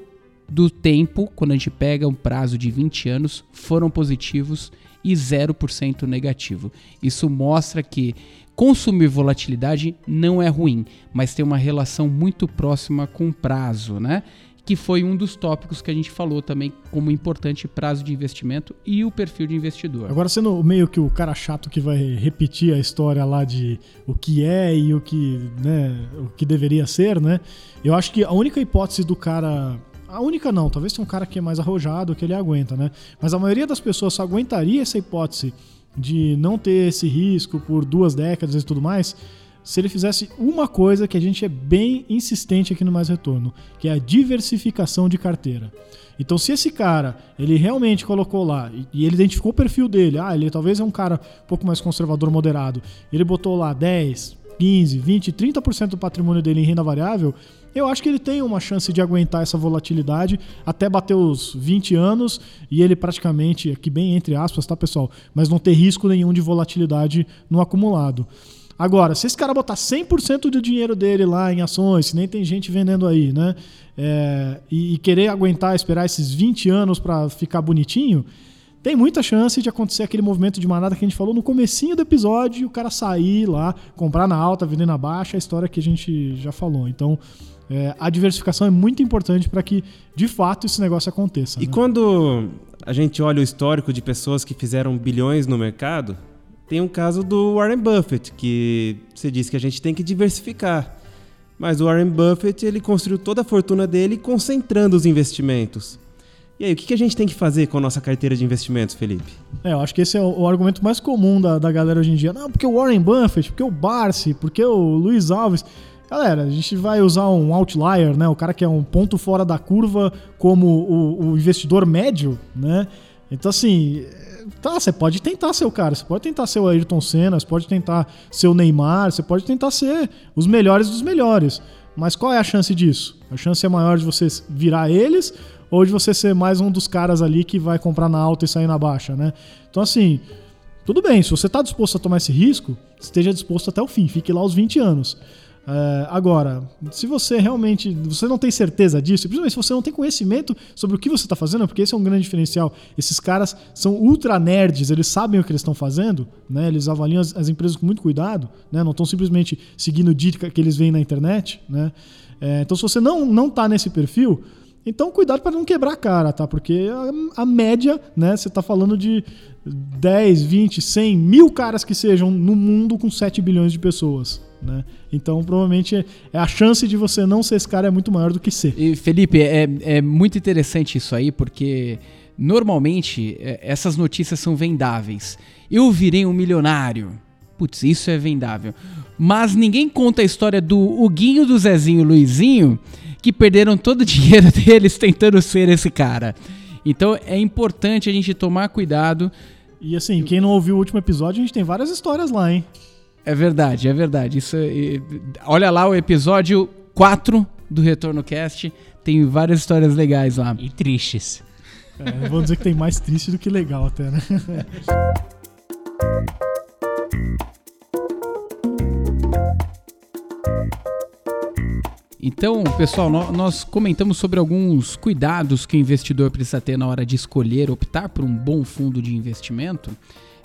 do tempo, quando a gente pega um prazo de 20 anos, foram positivos e 0% negativo. Isso mostra que consumir volatilidade não é ruim, mas tem uma relação muito próxima com o prazo, né? Que foi um dos tópicos que a gente falou também como importante prazo de investimento e o perfil de investidor. Agora sendo meio que o cara chato que vai repetir a história lá de o que é e o que, né, o que deveria ser, né? Eu acho que a única hipótese do cara a única não, talvez tenha um cara que é mais arrojado que ele aguenta, né? Mas a maioria das pessoas só aguentaria essa hipótese de não ter esse risco por duas décadas e tudo mais, se ele fizesse uma coisa que a gente é bem insistente aqui no Mais Retorno, que é a diversificação de carteira. Então, se esse cara, ele realmente colocou lá, e- ele identificou o perfil dele, ah, ele talvez é um cara um pouco mais conservador, moderado, ele botou lá 10, 15, 20, 30% do patrimônio dele em renda variável, eu acho que ele tem uma chance de aguentar essa volatilidade até bater os 20 anos e ele praticamente, aqui bem entre aspas, tá pessoal, mas não ter risco nenhum de volatilidade no acumulado. Agora, se esse cara botar 100% do dinheiro dele lá em ações, se nem tem gente vendendo aí, né? é, e, e querer aguentar, esperar esses 20 anos para ficar bonitinho, tem muita chance de acontecer aquele movimento de manada que a gente falou no comecinho do episódio e o cara sair lá, comprar na alta, vender na baixa, a história que a gente já falou. Então, é, a diversificação é muito importante para que, de fato, esse negócio aconteça. E né? quando a gente olha o histórico de pessoas que fizeram bilhões no mercado, tem um caso do Warren Buffett, que você disse que a gente tem que diversificar. Mas o Warren Buffett, ele construiu toda a fortuna dele concentrando os investimentos. E aí, o que a gente tem que fazer com a nossa carteira de investimentos, Felipe? É, eu acho que esse é o, o argumento mais comum da, da galera hoje em dia. Não, porque o Warren Buffett, porque o Barsi, porque o Luiz Alves. Galera, a gente vai usar um outlier, né? O cara que é um ponto fora da curva como o, o investidor médio, né? Então, assim, tá, você pode tentar ser o cara, você pode tentar ser o Ayrton Senna, você pode tentar ser o Neymar, você pode tentar ser os melhores dos melhores. Mas qual é a chance disso? A chance é maior de você virar eles ou de você ser mais um dos caras ali que vai comprar na alta e sair na baixa, né? Então, assim, tudo bem, se você está disposto a tomar esse risco, esteja disposto até o fim, fique lá os 20 anos. É, agora, se você realmente você não tem certeza disso, principalmente se você não tem conhecimento sobre o que você está fazendo, porque esse é um grande diferencial. Esses caras são ultra nerds, eles sabem o que eles estão fazendo, né? Eles avaliam as, as empresas com muito cuidado, né? Não estão simplesmente seguindo dica que eles veem na internet, né? É, então, se você não não está nesse perfil, então cuidado para não quebrar a cara, tá? Porque a, a média, né? Você está falando de 10, 20, 100, mil caras que sejam no mundo com 7 bilhões de pessoas, né? Então, provavelmente, é, é a chance de você não ser esse cara é muito maior do que ser. E, Felipe, é, é muito interessante isso aí, porque normalmente é, essas notícias são vendáveis. Eu virei um milionário. Putz, isso é vendável. Mas ninguém conta a história do Huguinho, do Zezinho Luizinho, que perderam todo o dinheiro deles tentando ser esse cara. Então é importante a gente tomar cuidado. E assim, quem não ouviu o último episódio, a gente tem várias histórias lá, hein? É verdade, é verdade. Isso é- olha lá o episódio 4 do Retorno Cast. Tem várias histórias legais lá. E tristes. É, vamos dizer que tem mais triste do que legal até, né? Então, pessoal, nó- nós comentamos sobre alguns cuidados que o investidor precisa ter na hora de escolher, optar por um bom fundo de investimento.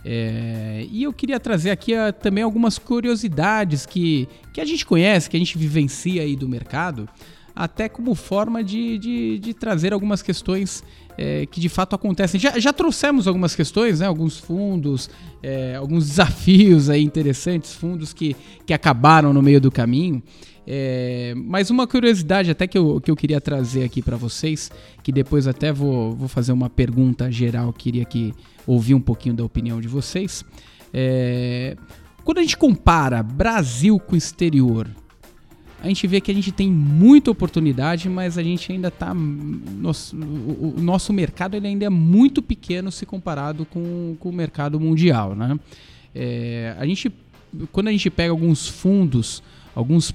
É, e eu queria trazer aqui ah, também algumas curiosidades que, que a gente conhece, que a gente vivencia aí do mercado, até como forma de, de, de trazer algumas questões é, que de fato acontecem. Já, já trouxemos algumas questões, né? alguns fundos, é, alguns desafios aí interessantes, fundos que, que acabaram no meio do caminho. É, mas uma curiosidade até que eu, que eu queria trazer aqui para vocês, que depois até vou, vou fazer uma pergunta geral, queria que ouvir um pouquinho da opinião de vocês. É, quando a gente compara Brasil com o exterior, a gente vê que a gente tem muita oportunidade, mas a gente ainda está. O, o nosso mercado ele ainda é muito pequeno se comparado com, com o mercado mundial. Né? É, a gente, quando a gente pega alguns fundos, alguns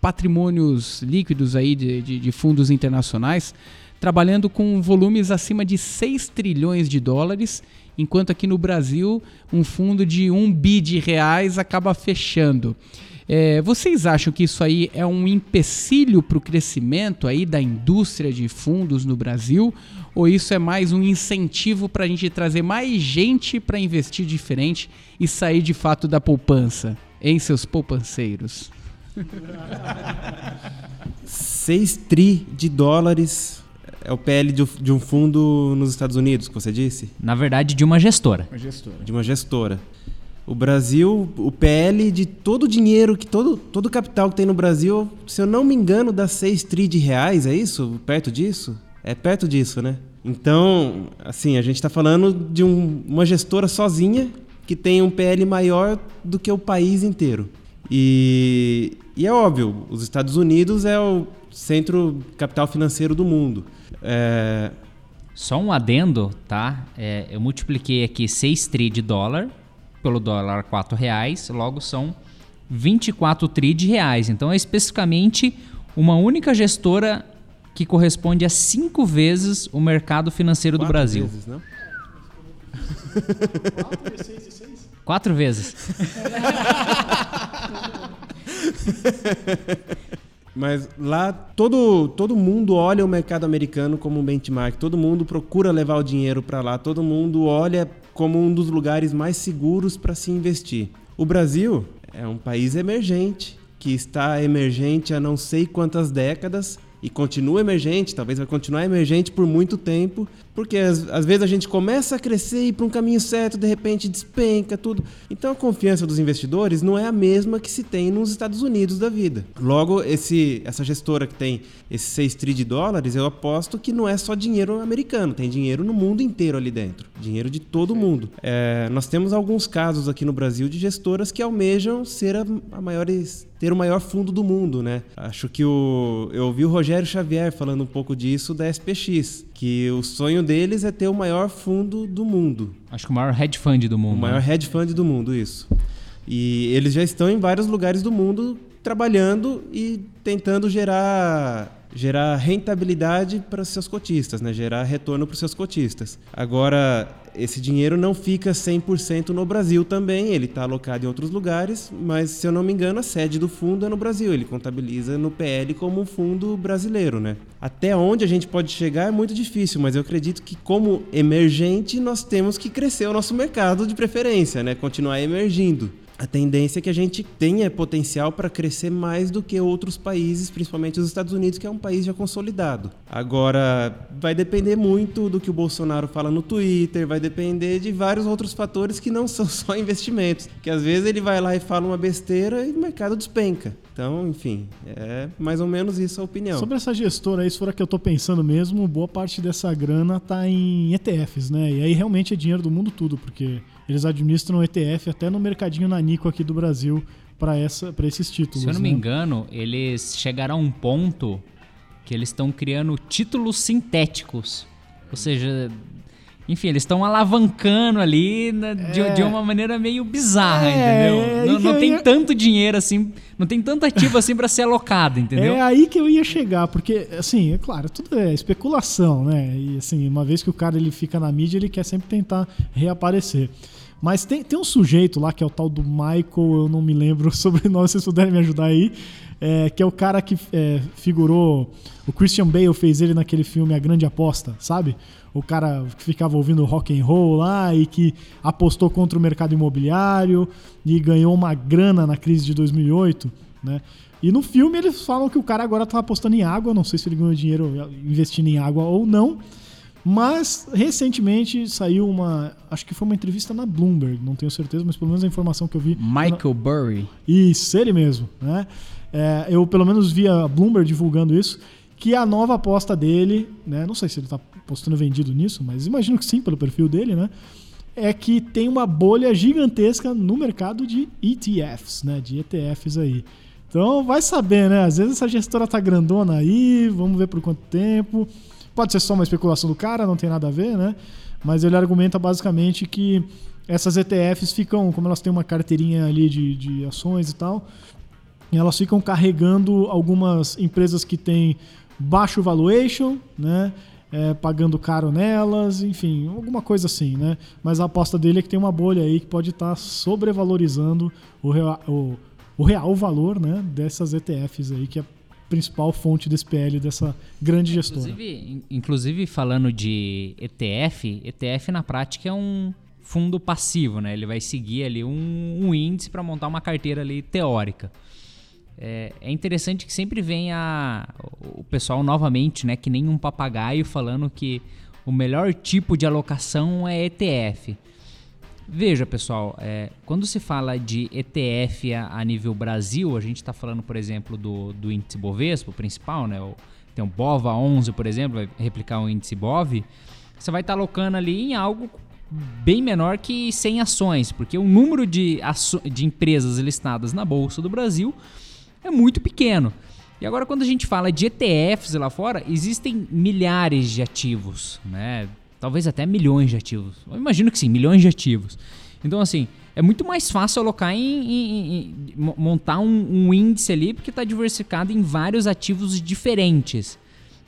patrimônios líquidos aí de, de, de fundos internacionais, trabalhando com volumes acima de 6 trilhões de dólares, enquanto aqui no Brasil um fundo de 1 bi de reais acaba fechando. É, vocês acham que isso aí é um empecilho para o crescimento aí da indústria de fundos no Brasil? Ou isso é mais um incentivo para a gente trazer mais gente para investir diferente e sair de fato da poupança? Em seus poupanceiros. 6 tri de dólares é o PL de, um fundo nos Estados Unidos, que você disse? Na verdade, de uma gestora. De uma gestora. O Brasil, o PL de todo o dinheiro, que todo, todo o capital que tem no Brasil, se eu não me engano, dá 6 tri de reais, é isso? Perto disso? É perto disso, né? Então, assim, a gente está falando de um- uma gestora sozinha que tem um PL maior do que o país inteiro. E, e é óbvio, os Estados Unidos é o centro capital financeiro do mundo. É, Só um adendo, tá? É, eu multipliquei aqui 6 tri de dólar pelo dólar 4 reais, logo são 24 tri de reais. Então é especificamente uma única gestora que corresponde a cinco vezes o mercado financeiro do quatro Brasil. vezes, não? Quatro vezes. Mas lá todo, todo mundo olha o mercado americano como um benchmark, todo mundo procura levar o dinheiro para lá, todo mundo olha como um dos lugares mais seguros para se investir. O Brasil é um país emergente, que está emergente há não sei quantas décadas e continua emergente, talvez vai continuar emergente por muito tempo, porque às, às vezes a gente começa a crescer e ir para um caminho certo, de repente despenca tudo. Então a confiança dos investidores não é a mesma que se tem nos Estados Unidos da vida. Logo, esse, essa gestora que tem esses 6 tri de dólares, eu aposto que não é só dinheiro americano, tem dinheiro no mundo inteiro ali dentro, dinheiro de todo mundo. É, nós temos alguns casos aqui no Brasil de gestoras que almejam ser a, a maiores ter o maior fundo do mundo, né? Acho que o eu ouvi o Rogério Xavier falando um pouco disso da SPX, que o sonho deles é ter o maior fundo do mundo, Acho que o maior hedge fund do mundo. o maior né? hedge fund do mundo, isso. E eles já estão em vários lugares do mundo trabalhando e tentando gerar gerar rentabilidade para os seus cotistas, né? Gerar retorno para os seus cotistas. Agora, esse dinheiro não fica 100% no Brasil também, ele está alocado em outros lugares, mas se eu não me engano, a sede do fundo é no Brasil, ele contabiliza no PL como um fundo brasileiro, né? Até onde a gente pode chegar é muito difícil, mas eu acredito que como emergente nós temos que crescer o nosso mercado de preferência, né? Continuar emergindo. A tendência é que a gente tenha potencial para crescer mais do que outros países, principalmente os Estados Unidos, que é um país já consolidado. Agora, vai depender muito do que o Bolsonaro fala no Twitter, vai depender de vários outros fatores que não são só investimentos. Que às vezes ele vai lá e fala uma besteira e o mercado despenca. Então, enfim, é mais ou menos isso a opinião. Sobre essa gestora aí, se for a que eu tô pensando mesmo, boa parte dessa grana tá em ETFs, né? E aí realmente é dinheiro do mundo tudo, porque eles administram ETF até no mercadinho nanico aqui do Brasil para essa para esses títulos. Se eu não me né? engano, eles chegaram a um ponto que eles estão criando títulos sintéticos. Ou seja, enfim, eles estão alavancando ali na- de, É. de uma maneira meio bizarra, É, entendeu? é não não tem ia- tanto dinheiro assim, não tem tanto ativo assim pra ser alocado, entendeu? É aí que eu ia chegar, porque, assim, é claro, tudo é especulação, né? E, assim, uma vez que o cara ele fica na mídia, ele quer sempre tentar reaparecer. Mas tem, tem um sujeito lá, que é o tal do Michael, eu não me lembro o sobrenome, se vocês puderem me ajudar aí, é, que é o cara que é, figurou. O Christian Bale fez ele naquele filme A Grande Aposta, sabe? O cara que ficava ouvindo rock and roll lá e que apostou contra o mercado imobiliário e ganhou uma grana na crise de 2008, né? E no filme eles falam que o cara agora tá apostando em água, não sei se ele ganhou dinheiro investindo em água ou não, mas recentemente saiu uma, acho que foi uma entrevista na Bloomberg, não tenho certeza, mas pelo menos a informação que eu vi Michael Burry. isso, ele mesmo, né? É, eu pelo menos vi a Bloomberg divulgando isso, que a nova aposta dele, né? Não sei se ele tá postando vendido nisso, mas imagino que sim, pelo perfil dele, né? É que tem uma bolha gigantesca no mercado de ETFs, né? De ETFs aí. Então vai saber, né? Às vezes essa gestora tá grandona aí, vamos ver por quanto tempo. Pode ser só uma especulação do cara, não tem nada a ver, né? Mas ele argumenta basicamente que essas ETFs ficam, como elas têm uma carteirinha ali de, de ações e tal, elas ficam carregando algumas empresas que têm baixo valuation, né? É, pagando caro nelas, enfim, alguma coisa assim, né? Mas a aposta dele é que tem uma bolha aí que pode estar sobrevalorizando o real, o, o real valor, né? Dessas ETFs aí, que é principal fonte desse PL dessa grande gestora. Inclusive, in- inclusive falando de ETF, ETF na prática é um fundo passivo, né? Ele vai seguir ali um, um índice para montar uma carteira ali teórica. É, é interessante que sempre vem a, o pessoal novamente, né? Que nem um papagaio falando que o melhor tipo de alocação é ETF. Veja, pessoal, é, quando se fala de ETF a, a nível Brasil, a gente está falando, por exemplo, do, do índice Bovespa, o principal, né? O, tem o BOVA 11, por exemplo, vai replicar o índice BOV. Você vai estar alocando ali em algo bem menor que 100 ações, porque o número de, de empresas listadas na Bolsa do Brasil é muito pequeno. E agora, quando a gente fala de ETFs lá fora, existem milhares de ativos, né? Talvez até milhões de ativos. Eu imagino que sim, milhões de ativos. Então, assim, é muito mais fácil alocar em, em, em montar um, um, índice ali, porque está diversificado em vários ativos diferentes.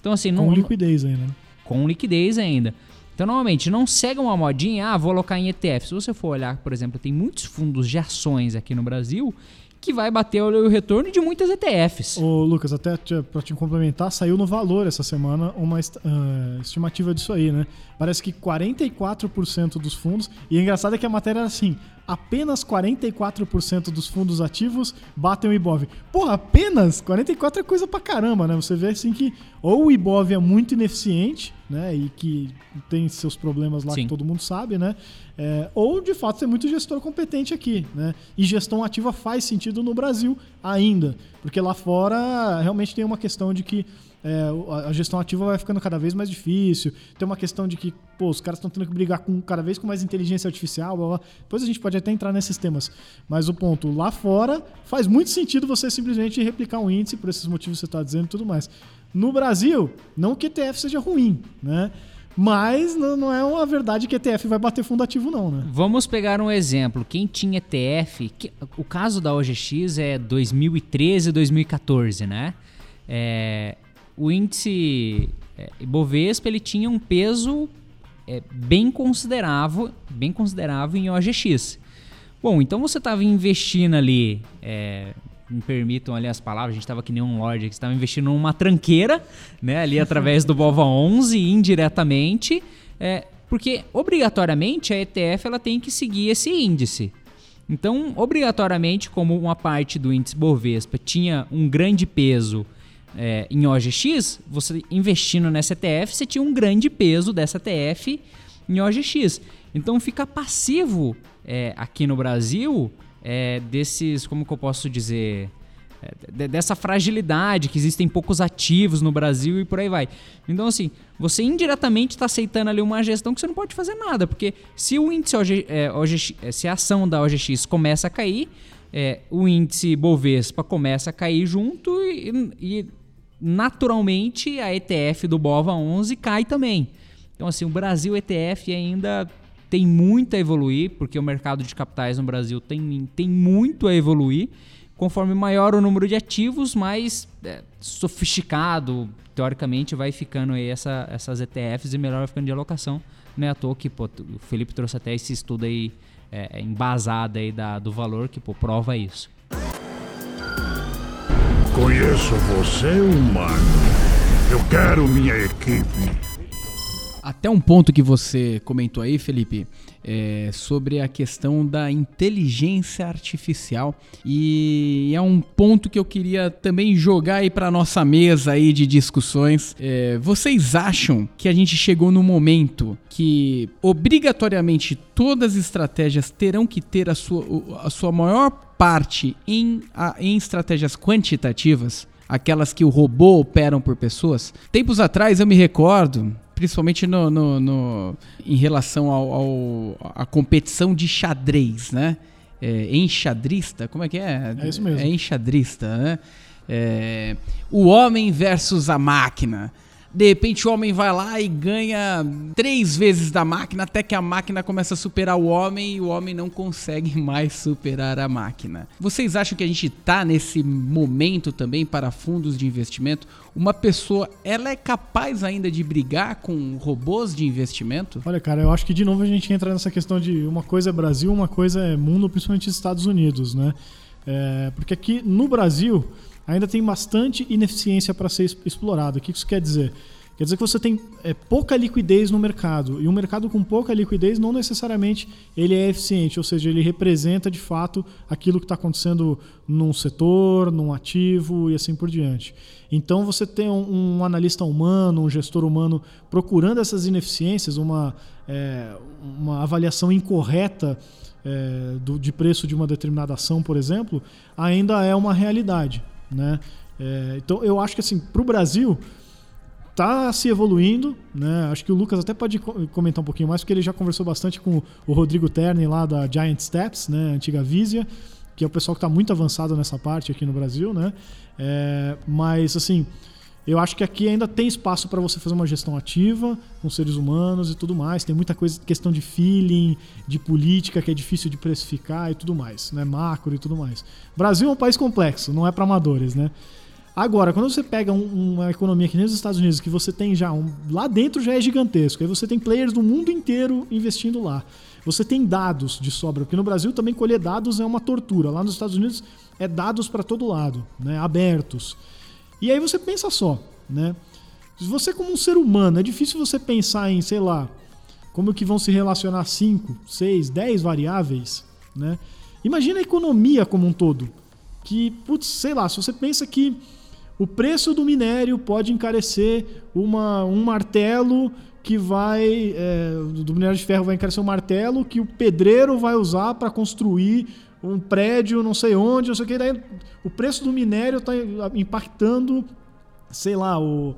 Então, assim, com não, liquidez ainda. Né? Com liquidez ainda. Então, normalmente, não segue uma modinha, ah, vou alocar em ETF. Se você for olhar, por exemplo, tem muitos fundos de ações aqui no Brasil que vai bater o retorno de muitas ETFs. Ô, Lucas, até para te complementar, saiu no valor essa semana uma uh, estimativa disso aí, né? Parece que 44% dos fundos. E é engraçado é que a matéria era assim: apenas 44% dos fundos ativos batem o Ibov. Porra, apenas 44 é coisa pra caramba, né? Você vê assim que ou o Ibov é muito ineficiente, né? E que tem seus problemas lá Sim. que todo mundo sabe, né? É, ou de fato tem muito gestor competente aqui, né? E gestão ativa faz sentido no Brasil ainda, porque lá fora realmente tem uma questão de que é, a gestão ativa vai ficando cada vez mais difícil. Tem uma questão de que pô, os caras estão tendo que brigar com cada vez com mais inteligência artificial. Blá, blá. Depois a gente pode até entrar nesses temas. Mas o ponto, lá fora, faz muito sentido você simplesmente replicar um índice por esses motivos que você está dizendo e tudo mais. No Brasil, não que ETF seja ruim, né? Mas não é uma verdade que ETF vai bater fundo ativo, não, né? Vamos pegar um exemplo. Quem tinha ETF, que, o caso da OGX é 2013 2014, né? É, o índice é, Ibovespa ele tinha um peso é, bem considerável, bem considerável em OGX. Bom, então você estava investindo ali, é, me permitam ali as palavras, a gente estava que nem um lord, que estava investindo numa tranqueira, né, ali através do Bova 11 indiretamente, é, porque obrigatoriamente a ETF ela tem que seguir esse índice. Então, obrigatoriamente, como uma parte do índice Bovespa tinha um grande peso é, em OGX, você investindo nessa ETF, você tinha um grande peso dessa ETF em OGX. Então fica passivo é, aqui no Brasil é, desses, como que eu posso dizer, é, dessa fragilidade que existem poucos ativos no Brasil e por aí vai. Então assim, você indiretamente está aceitando ali uma gestão que você não pode fazer nada, porque se o índice OG, é, OGX, é, se a ação da OGX começa a cair, é, o índice Bovespa começa a cair junto e, e naturalmente a ETF do BOVA 11 cai também. Então, assim, o Brasil ETF ainda tem muito a evoluir, porque o mercado de capitais no Brasil tem, tem muito a evoluir. Conforme maior o número de ativos, mais é, sofisticado, teoricamente, vai ficando aí essa, essas ETFs e melhor vai ficando de alocação. Não é à toa que pô, o Felipe trouxe até esse estudo aí é, embasado aí da, do valor que pô, prova isso. Conheço você, humano. Eu quero minha equipe. Até um ponto que você comentou aí, Felipe, é sobre a questão da inteligência artificial e é um ponto que eu queria também jogar aí para nossa mesa aí de discussões. É, vocês acham que a gente chegou no momento que obrigatoriamente todas as estratégias terão que ter a sua, a sua maior parte em, em estratégias quantitativas, aquelas que o robô operam por pessoas. Tempos atrás eu me recordo, principalmente no, no, no em relação ao, ao, à competição de xadrez, né? É, enxadrista, como é que é? É isso mesmo. É enxadrista, né? É, o homem versus a máquina. De repente o homem vai lá e ganha três vezes da máquina até que a máquina começa a superar o homem e o homem não consegue mais superar a máquina. Vocês acham que a gente está nesse momento também para fundos de investimento? Uma pessoa, ela é capaz ainda de brigar com robôs de investimento? Olha, cara, eu acho que de novo a gente entra nessa questão de uma coisa é Brasil, uma coisa é mundo, principalmente Estados Unidos, né? É, porque aqui no Brasil ainda tem bastante ineficiência para ser explorado. O que isso quer dizer? Quer dizer que você tem é, pouca liquidez no mercado. E um mercado com pouca liquidez não necessariamente ele é eficiente, ou seja, ele representa de fato aquilo que está acontecendo num setor, num ativo e assim por diante. Então você tem um, um analista humano, um gestor humano procurando essas ineficiências, uma, é, uma avaliação incorreta é, do, de preço de uma determinada ação, por exemplo, ainda é uma realidade. Né? É, então eu acho que assim, para o Brasil tá se evoluindo, né? Acho que o Lucas até pode co- comentar um pouquinho mais, porque ele já conversou bastante com o Rodrigo Terni lá da Giant Steps, né? Antiga Visia, que é o pessoal que está muito avançado nessa parte aqui no Brasil, né? É, mas assim, eu acho que aqui ainda tem espaço para você fazer uma gestão ativa com seres humanos e tudo mais. Tem muita coisa, questão de feeling, de política que é difícil de precificar e tudo mais, né? Macro e tudo mais. Brasil é um país complexo, não é para amadores, né? Agora, quando você pega um- uma economia que nem os Estados Unidos, que você tem já um, lá dentro já é gigantesco, aí você tem players do mundo inteiro investindo lá. Você tem dados de sobra, porque no Brasil também colher dados é uma tortura. Lá nos Estados Unidos é dados para todo lado, né, abertos. E aí você pensa só, né? Você como um ser humano, é difícil você pensar em, sei lá, como que vão se relacionar 5, 6, 10 variáveis, né? Imagina a economia como um todo. Que, putz, sei lá, se você pensa que o preço do minério pode encarecer uma, um martelo que vai. é, do minério de ferro vai encarecer um martelo que o pedreiro vai usar para construir um prédio não sei onde, não sei o que. Daí o preço do minério está impactando, sei lá, o,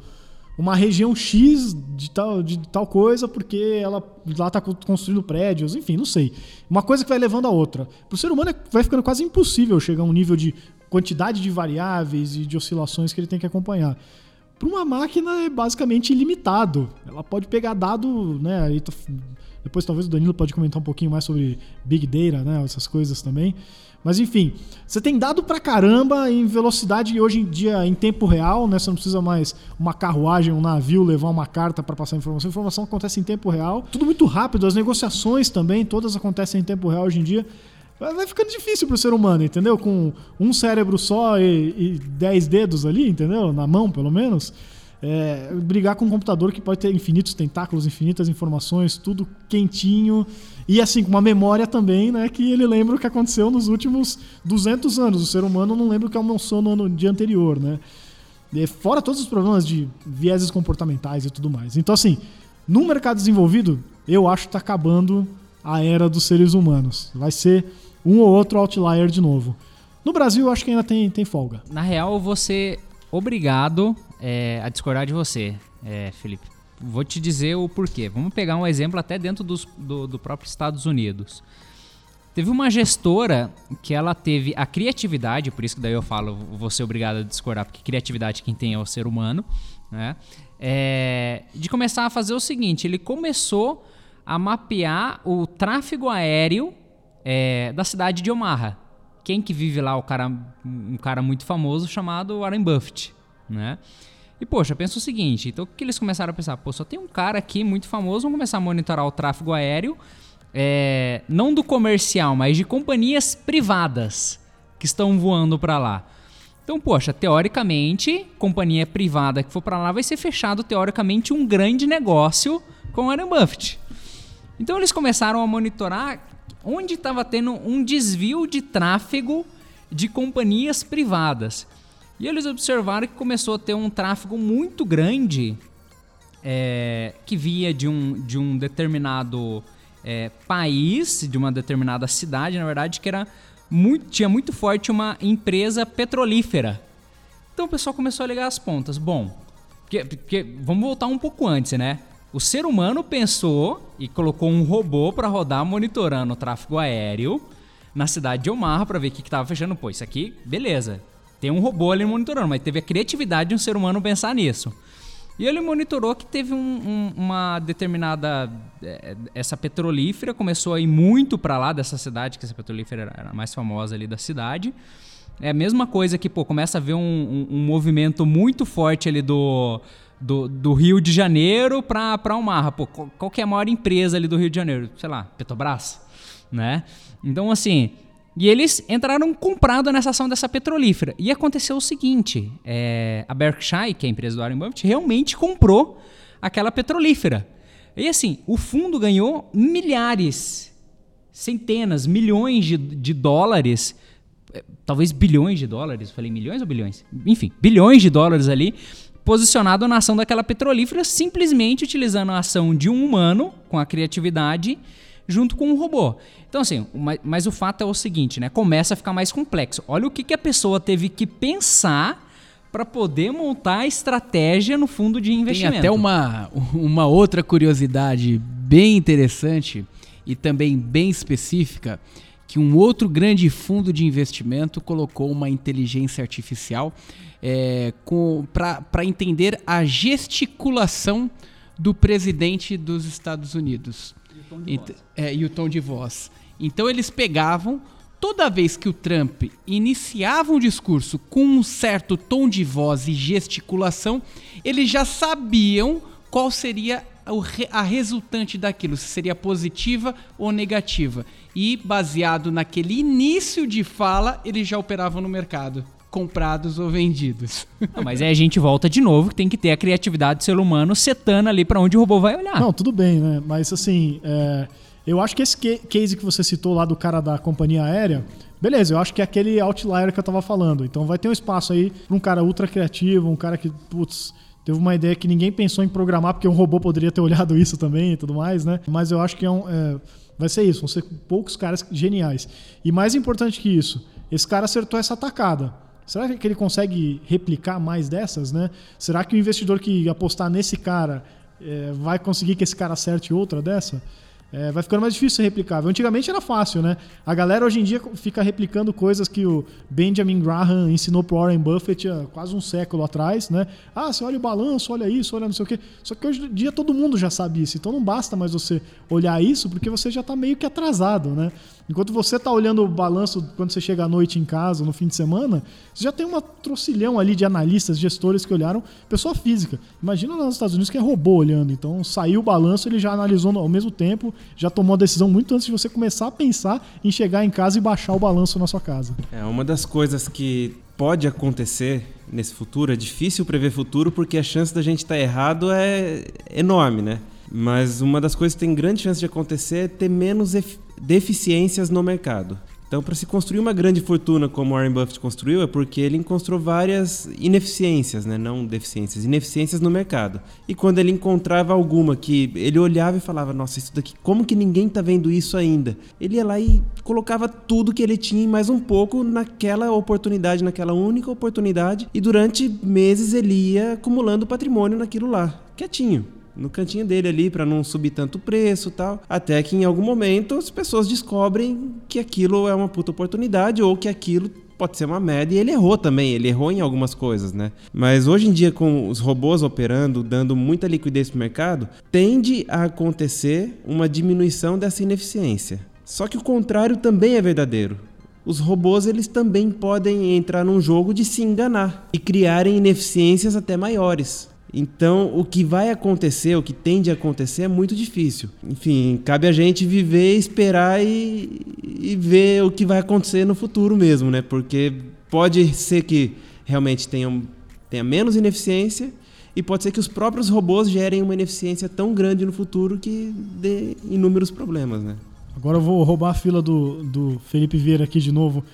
uma região X de tal, de tal coisa, porque ela lá está construindo prédios, enfim, não sei. Uma coisa que vai levando a outra. Para o ser humano é- vai ficando quase impossível chegar a um nível de quantidade de variáveis e de oscilações que ele tem que acompanhar. Para uma máquina é basicamente ilimitado. Ela pode pegar dado, né? Depois talvez o Danilo pode comentar um pouquinho mais sobre Big Data, né? Essas coisas também. Mas enfim, você tem dado pra caramba em velocidade hoje em dia em tempo real, né? Você não precisa mais uma carruagem, um navio levar uma carta para passar informação. Informação acontece em tempo real. Tudo muito rápido, as negociações também, todas acontecem em tempo real hoje em dia. Vai vai ficando difícil pro ser humano, entendeu? Com um cérebro só e, e dez dedos ali, entendeu? Na mão, pelo menos. É, brigar com um computador que pode ter infinitos tentáculos, infinitas informações, tudo quentinho. E assim, com uma memória também, né? Que ele lembra o que aconteceu nos últimos 200 anos. O ser humano não lembra o que almoçou no ano dia anterior, né? Fora todos os problemas de vieses comportamentais e tudo mais. Então, assim, no mercado desenvolvido, eu acho que tá acabando a era dos seres humanos. Vai ser um ou outro outlier de novo. No Brasil, eu acho que ainda tem, tem folga. Na real, ser obrigado é, a discordar de você, é, Felipe. Vou te dizer o porquê. Vamos pegar um exemplo até dentro dos- do, do próprio Estados Unidos. Teve uma gestora que ela teve a criatividade, por isso que daí eu falo, vou ser obrigado a discordar, porque criatividade quem tem é o ser humano, né? É, de começar a fazer o seguinte, ele começou a mapear o tráfego aéreo é, da cidade de Omaha. Quem que vive lá? O cara, um cara muito famoso chamado Warren Buffett, né? E, poxa, pensa o seguinte, então o que eles começaram a pensar? Pô, só tem um cara aqui muito famoso, vamos começar a monitorar o tráfego aéreo, é, não do comercial, mas de companhias privadas que estão voando para lá. Então, poxa, teoricamente, companhia privada que for para lá vai ser fechado, teoricamente, um grande negócio com Warren Buffett. Então, eles começaram a monitorar onde estava tendo um desvio de tráfego de companhias privadas. E eles observaram que começou a ter um tráfego muito grande é, que via de um, de um determinado é, país, de uma determinada cidade, na verdade, que era muito, tinha muito forte uma empresa petrolífera. Então o pessoal começou a ligar as pontas. Bom, porque, porque- vamos voltar um pouco antes, né? O ser humano pensou e colocou um robô para rodar monitorando o tráfego aéreo na cidade de Omaha para ver o que estava fechando. Pô, isso aqui, beleza. Tem um robô ali monitorando, mas teve a criatividade de um ser humano pensar nisso. E ele monitorou que teve um- um- uma determinada. eh, Essa petrolífera começou a ir muito para lá dessa cidade, que essa petrolífera era- a mais famosa ali da cidade. É a mesma coisa que, pô, começa a ver um, um- movimento muito forte ali do, do, do Rio de Janeiro pra, pra. Pô, qual, qual é a maior empresa ali do Rio de Janeiro? Sei lá, Petrobras, né? Então, assim... E eles entraram comprado nessa ação dessa petrolífera. E aconteceu o seguinte, é, a Berkshire, que é a empresa do Warren Buffett, realmente comprou aquela petrolífera. E assim, o fundo ganhou milhares, centenas, milhões de, de dólares eh, talvez bilhões de dólares, falei milhões ou bilhões? Enfim, bilhões de dólares ali, posicionado na ação daquela petrolífera, simplesmente utilizando a ação de um humano, com a criatividade, junto com um robô. Então, assim, mas, mas o fato é o seguinte, né? Começa a ficar mais complexo. Olha o que, que a pessoa teve que pensar para poder montar a estratégia no fundo de investimento. Tem até uma, uma outra curiosidade bem interessante e também bem específica que um outro grande fundo de investimento colocou uma inteligência artificial é, para entender a gesticulação do presidente dos Estados Unidos. E o tom de, voz. É, e o tom de voz. Então eles pegavam, toda vez que o Trump iniciava um discurso com um certo tom de voz e gesticulação, eles já sabiam qual seria a resultante daquilo, se seria positiva ou negativa. E baseado naquele início de fala, eles já operavam no mercado comprados ou vendidos. Não, mas aí a gente volta de novo que tem que ter a criatividade do ser humano setando ali para onde o robô vai olhar. Não, tudo bem, né? Mas assim, é, eu acho que esse case que você citou lá do cara da companhia aérea, beleza, eu acho que é aquele outlier que eu tava falando. Então vai ter um espaço aí para um cara ultra criativo, um cara que, putz, teve uma ideia que ninguém pensou em programar, porque um robô poderia ter olhado isso também e tudo mais, né? Mas eu acho que é um, é, vai ser isso, vão ser poucos caras geniais. E mais importante que isso, esse cara acertou essa atacada. Será que ele consegue replicar mais dessas, né? Será que o investidor que apostar nesse cara é, vai conseguir que esse cara acerte outra dessa? É, vai ficando mais difícil ser replicável. Antigamente era fácil, né? A galera hoje em dia fica replicando coisas que o Benjamin Graham ensinou pro Warren Buffett há quase um século atrás, né? Ah, você olha o balanço, olha isso, olha não sei o quê. Só que hoje em dia todo mundo já sabe isso. Então não basta mais você olhar isso, porque você já está meio que atrasado, né? Enquanto você está olhando o balanço quando você chega à noite em casa, no fim de semana, você já tem uma trocilhão ali de analistas, gestores que olharam pessoa física. Imagina lá nos Estados Unidos que é robô olhando. Então saiu o balanço, ele já analisou ao mesmo tempo, já tomou a decisão muito antes de você começar a pensar em chegar em casa e baixar o balanço na sua casa. É uma das coisas que pode acontecer nesse futuro. É difícil prever futuro porque a chance da gente estar tá errado é enorme, né? Mas uma das coisas que tem grande chance de acontecer é ter menos deficiências no mercado. Então, para se construir uma grande fortuna como Warren Buffett construiu, é porque ele encontrou várias ineficiências, né? não deficiências, ineficiências no mercado. E quando ele encontrava alguma que ele olhava e falava: Nossa, isso daqui, como que ninguém está vendo isso ainda? Ele ia lá e colocava tudo que ele tinha e mais um pouco naquela oportunidade, naquela única oportunidade, e durante meses ele ia acumulando patrimônio naquilo lá, quietinho no cantinho dele ali para não subir tanto o preço tal. Até que em algum momento as pessoas descobrem que aquilo é uma puta oportunidade ou que aquilo pode ser uma merda. E ele errou também, ele errou em algumas coisas, né? Mas hoje em dia, com os robôs operando, dando muita liquidez para o mercado, tende a acontecer uma diminuição dessa ineficiência. Só que o contrário também é verdadeiro. Os robôs eles também podem entrar num jogo de se enganar e criarem ineficiências até maiores. Então, o que vai acontecer, o que tende a acontecer é muito difícil. Enfim, cabe a gente viver, esperar e, e ver o que vai acontecer no futuro mesmo, né? Porque pode ser que realmente tenha, tenha menos ineficiência e pode ser que os próprios robôs gerem uma ineficiência tão grande no futuro que dê inúmeros problemas, né? Agora eu vou roubar a fila do, do Felipe Vieira aqui de novo.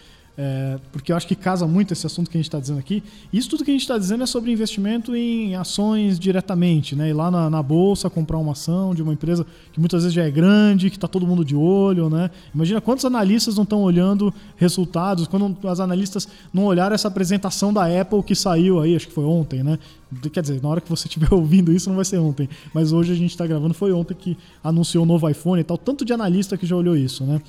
É, porque eu acho que casa muito esse assunto que a gente está dizendo aqui. Isso tudo que a gente está dizendo é sobre investimento em ações diretamente, né? Ir lá na, na, bolsa comprar uma ação de uma empresa que muitas vezes já é grande, que está todo mundo de olho, né? Imagina quantos analistas não estão olhando resultados, quando as analistas não olharam essa apresentação da Apple que saiu aí, acho que foi ontem, né? Quer dizer, na hora que você estiver ouvindo isso não vai ser ontem, mas hoje a gente está gravando, foi ontem que anunciou o novo iPhone e tal. Tanto de analista que já olhou isso, né?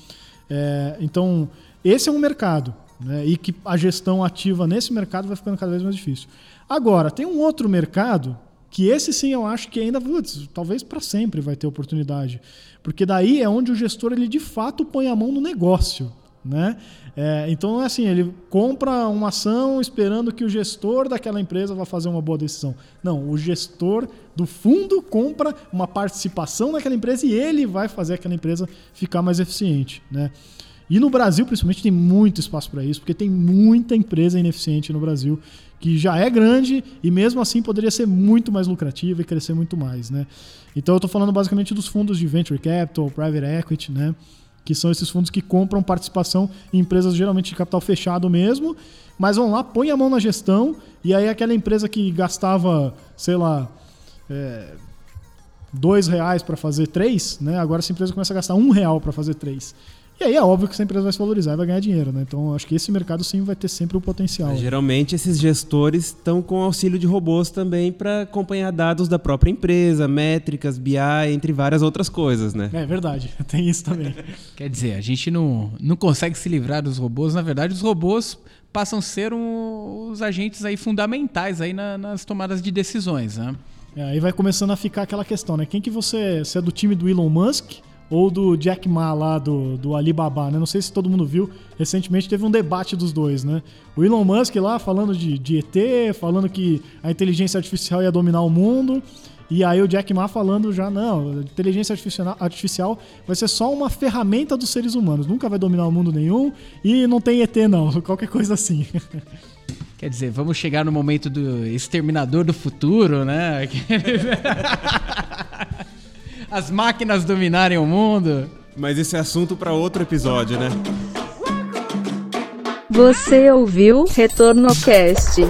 É, então esse é um mercado, né? e que a gestão ativa nesse mercado vai ficando cada vez mais difícil. Agora, tem um outro mercado que esse sim eu acho que ainda, putz, talvez para sempre vai ter oportunidade. Porque daí é onde o gestor ele de fato põe a mão no negócio. Né? É, então é assim, ele compra uma ação esperando que o gestor daquela empresa vá fazer uma boa decisão. Não, o gestor do fundo compra uma participação naquela empresa e ele vai fazer aquela empresa ficar mais eficiente. Né? E no Brasil, principalmente, tem muito espaço para isso, porque tem muita empresa ineficiente no Brasil que já é grande e mesmo assim poderia ser muito mais lucrativa e crescer muito mais, né? Então eu estou falando basicamente dos fundos de venture capital, private equity, né? Que são esses fundos que compram participação em empresas geralmente de capital fechado mesmo, mas vão lá, põe a mão na gestão e aí aquela empresa que gastava, sei lá, é, dois reais para fazer três, né? Agora essa empresa começa a gastar um real para fazer três. E aí é óbvio que essa empresa vai se valorizar e vai ganhar dinheiro, né? Então acho que esse mercado sim vai ter sempre o potencial. Geralmente esses gestores estão com auxílio de robôs também para acompanhar dados da própria empresa, métricas, BI, entre várias outras coisas, né? É verdade, tem isso também. Quer dizer, a gente não, não consegue se livrar dos robôs. Na verdade, os robôs passam a ser um, os agentes aí fundamentais aí na- nas tomadas de decisões, né? É, aí vai começando a ficar aquela questão, né? Quem que você, você é do time do Elon Musk ou do Jack Ma lá do, do Alibaba, né? Não sei se todo mundo viu, recentemente teve um debate dos dois, né? O Elon Musk lá falando de, de ET, falando que a inteligência artificial ia dominar o mundo, e aí o Jack Ma falando já, não, a inteligência artificial, artificial vai ser só uma ferramenta dos seres humanos, nunca vai dominar o mundo nenhum, e não tem ET não, qualquer coisa assim. Quer dizer, vamos chegar no momento do exterminador do futuro, né? As máquinas dominarem o mundo. Mas esse é assunto para outro episódio, né? Você ouviu Retorno Cast.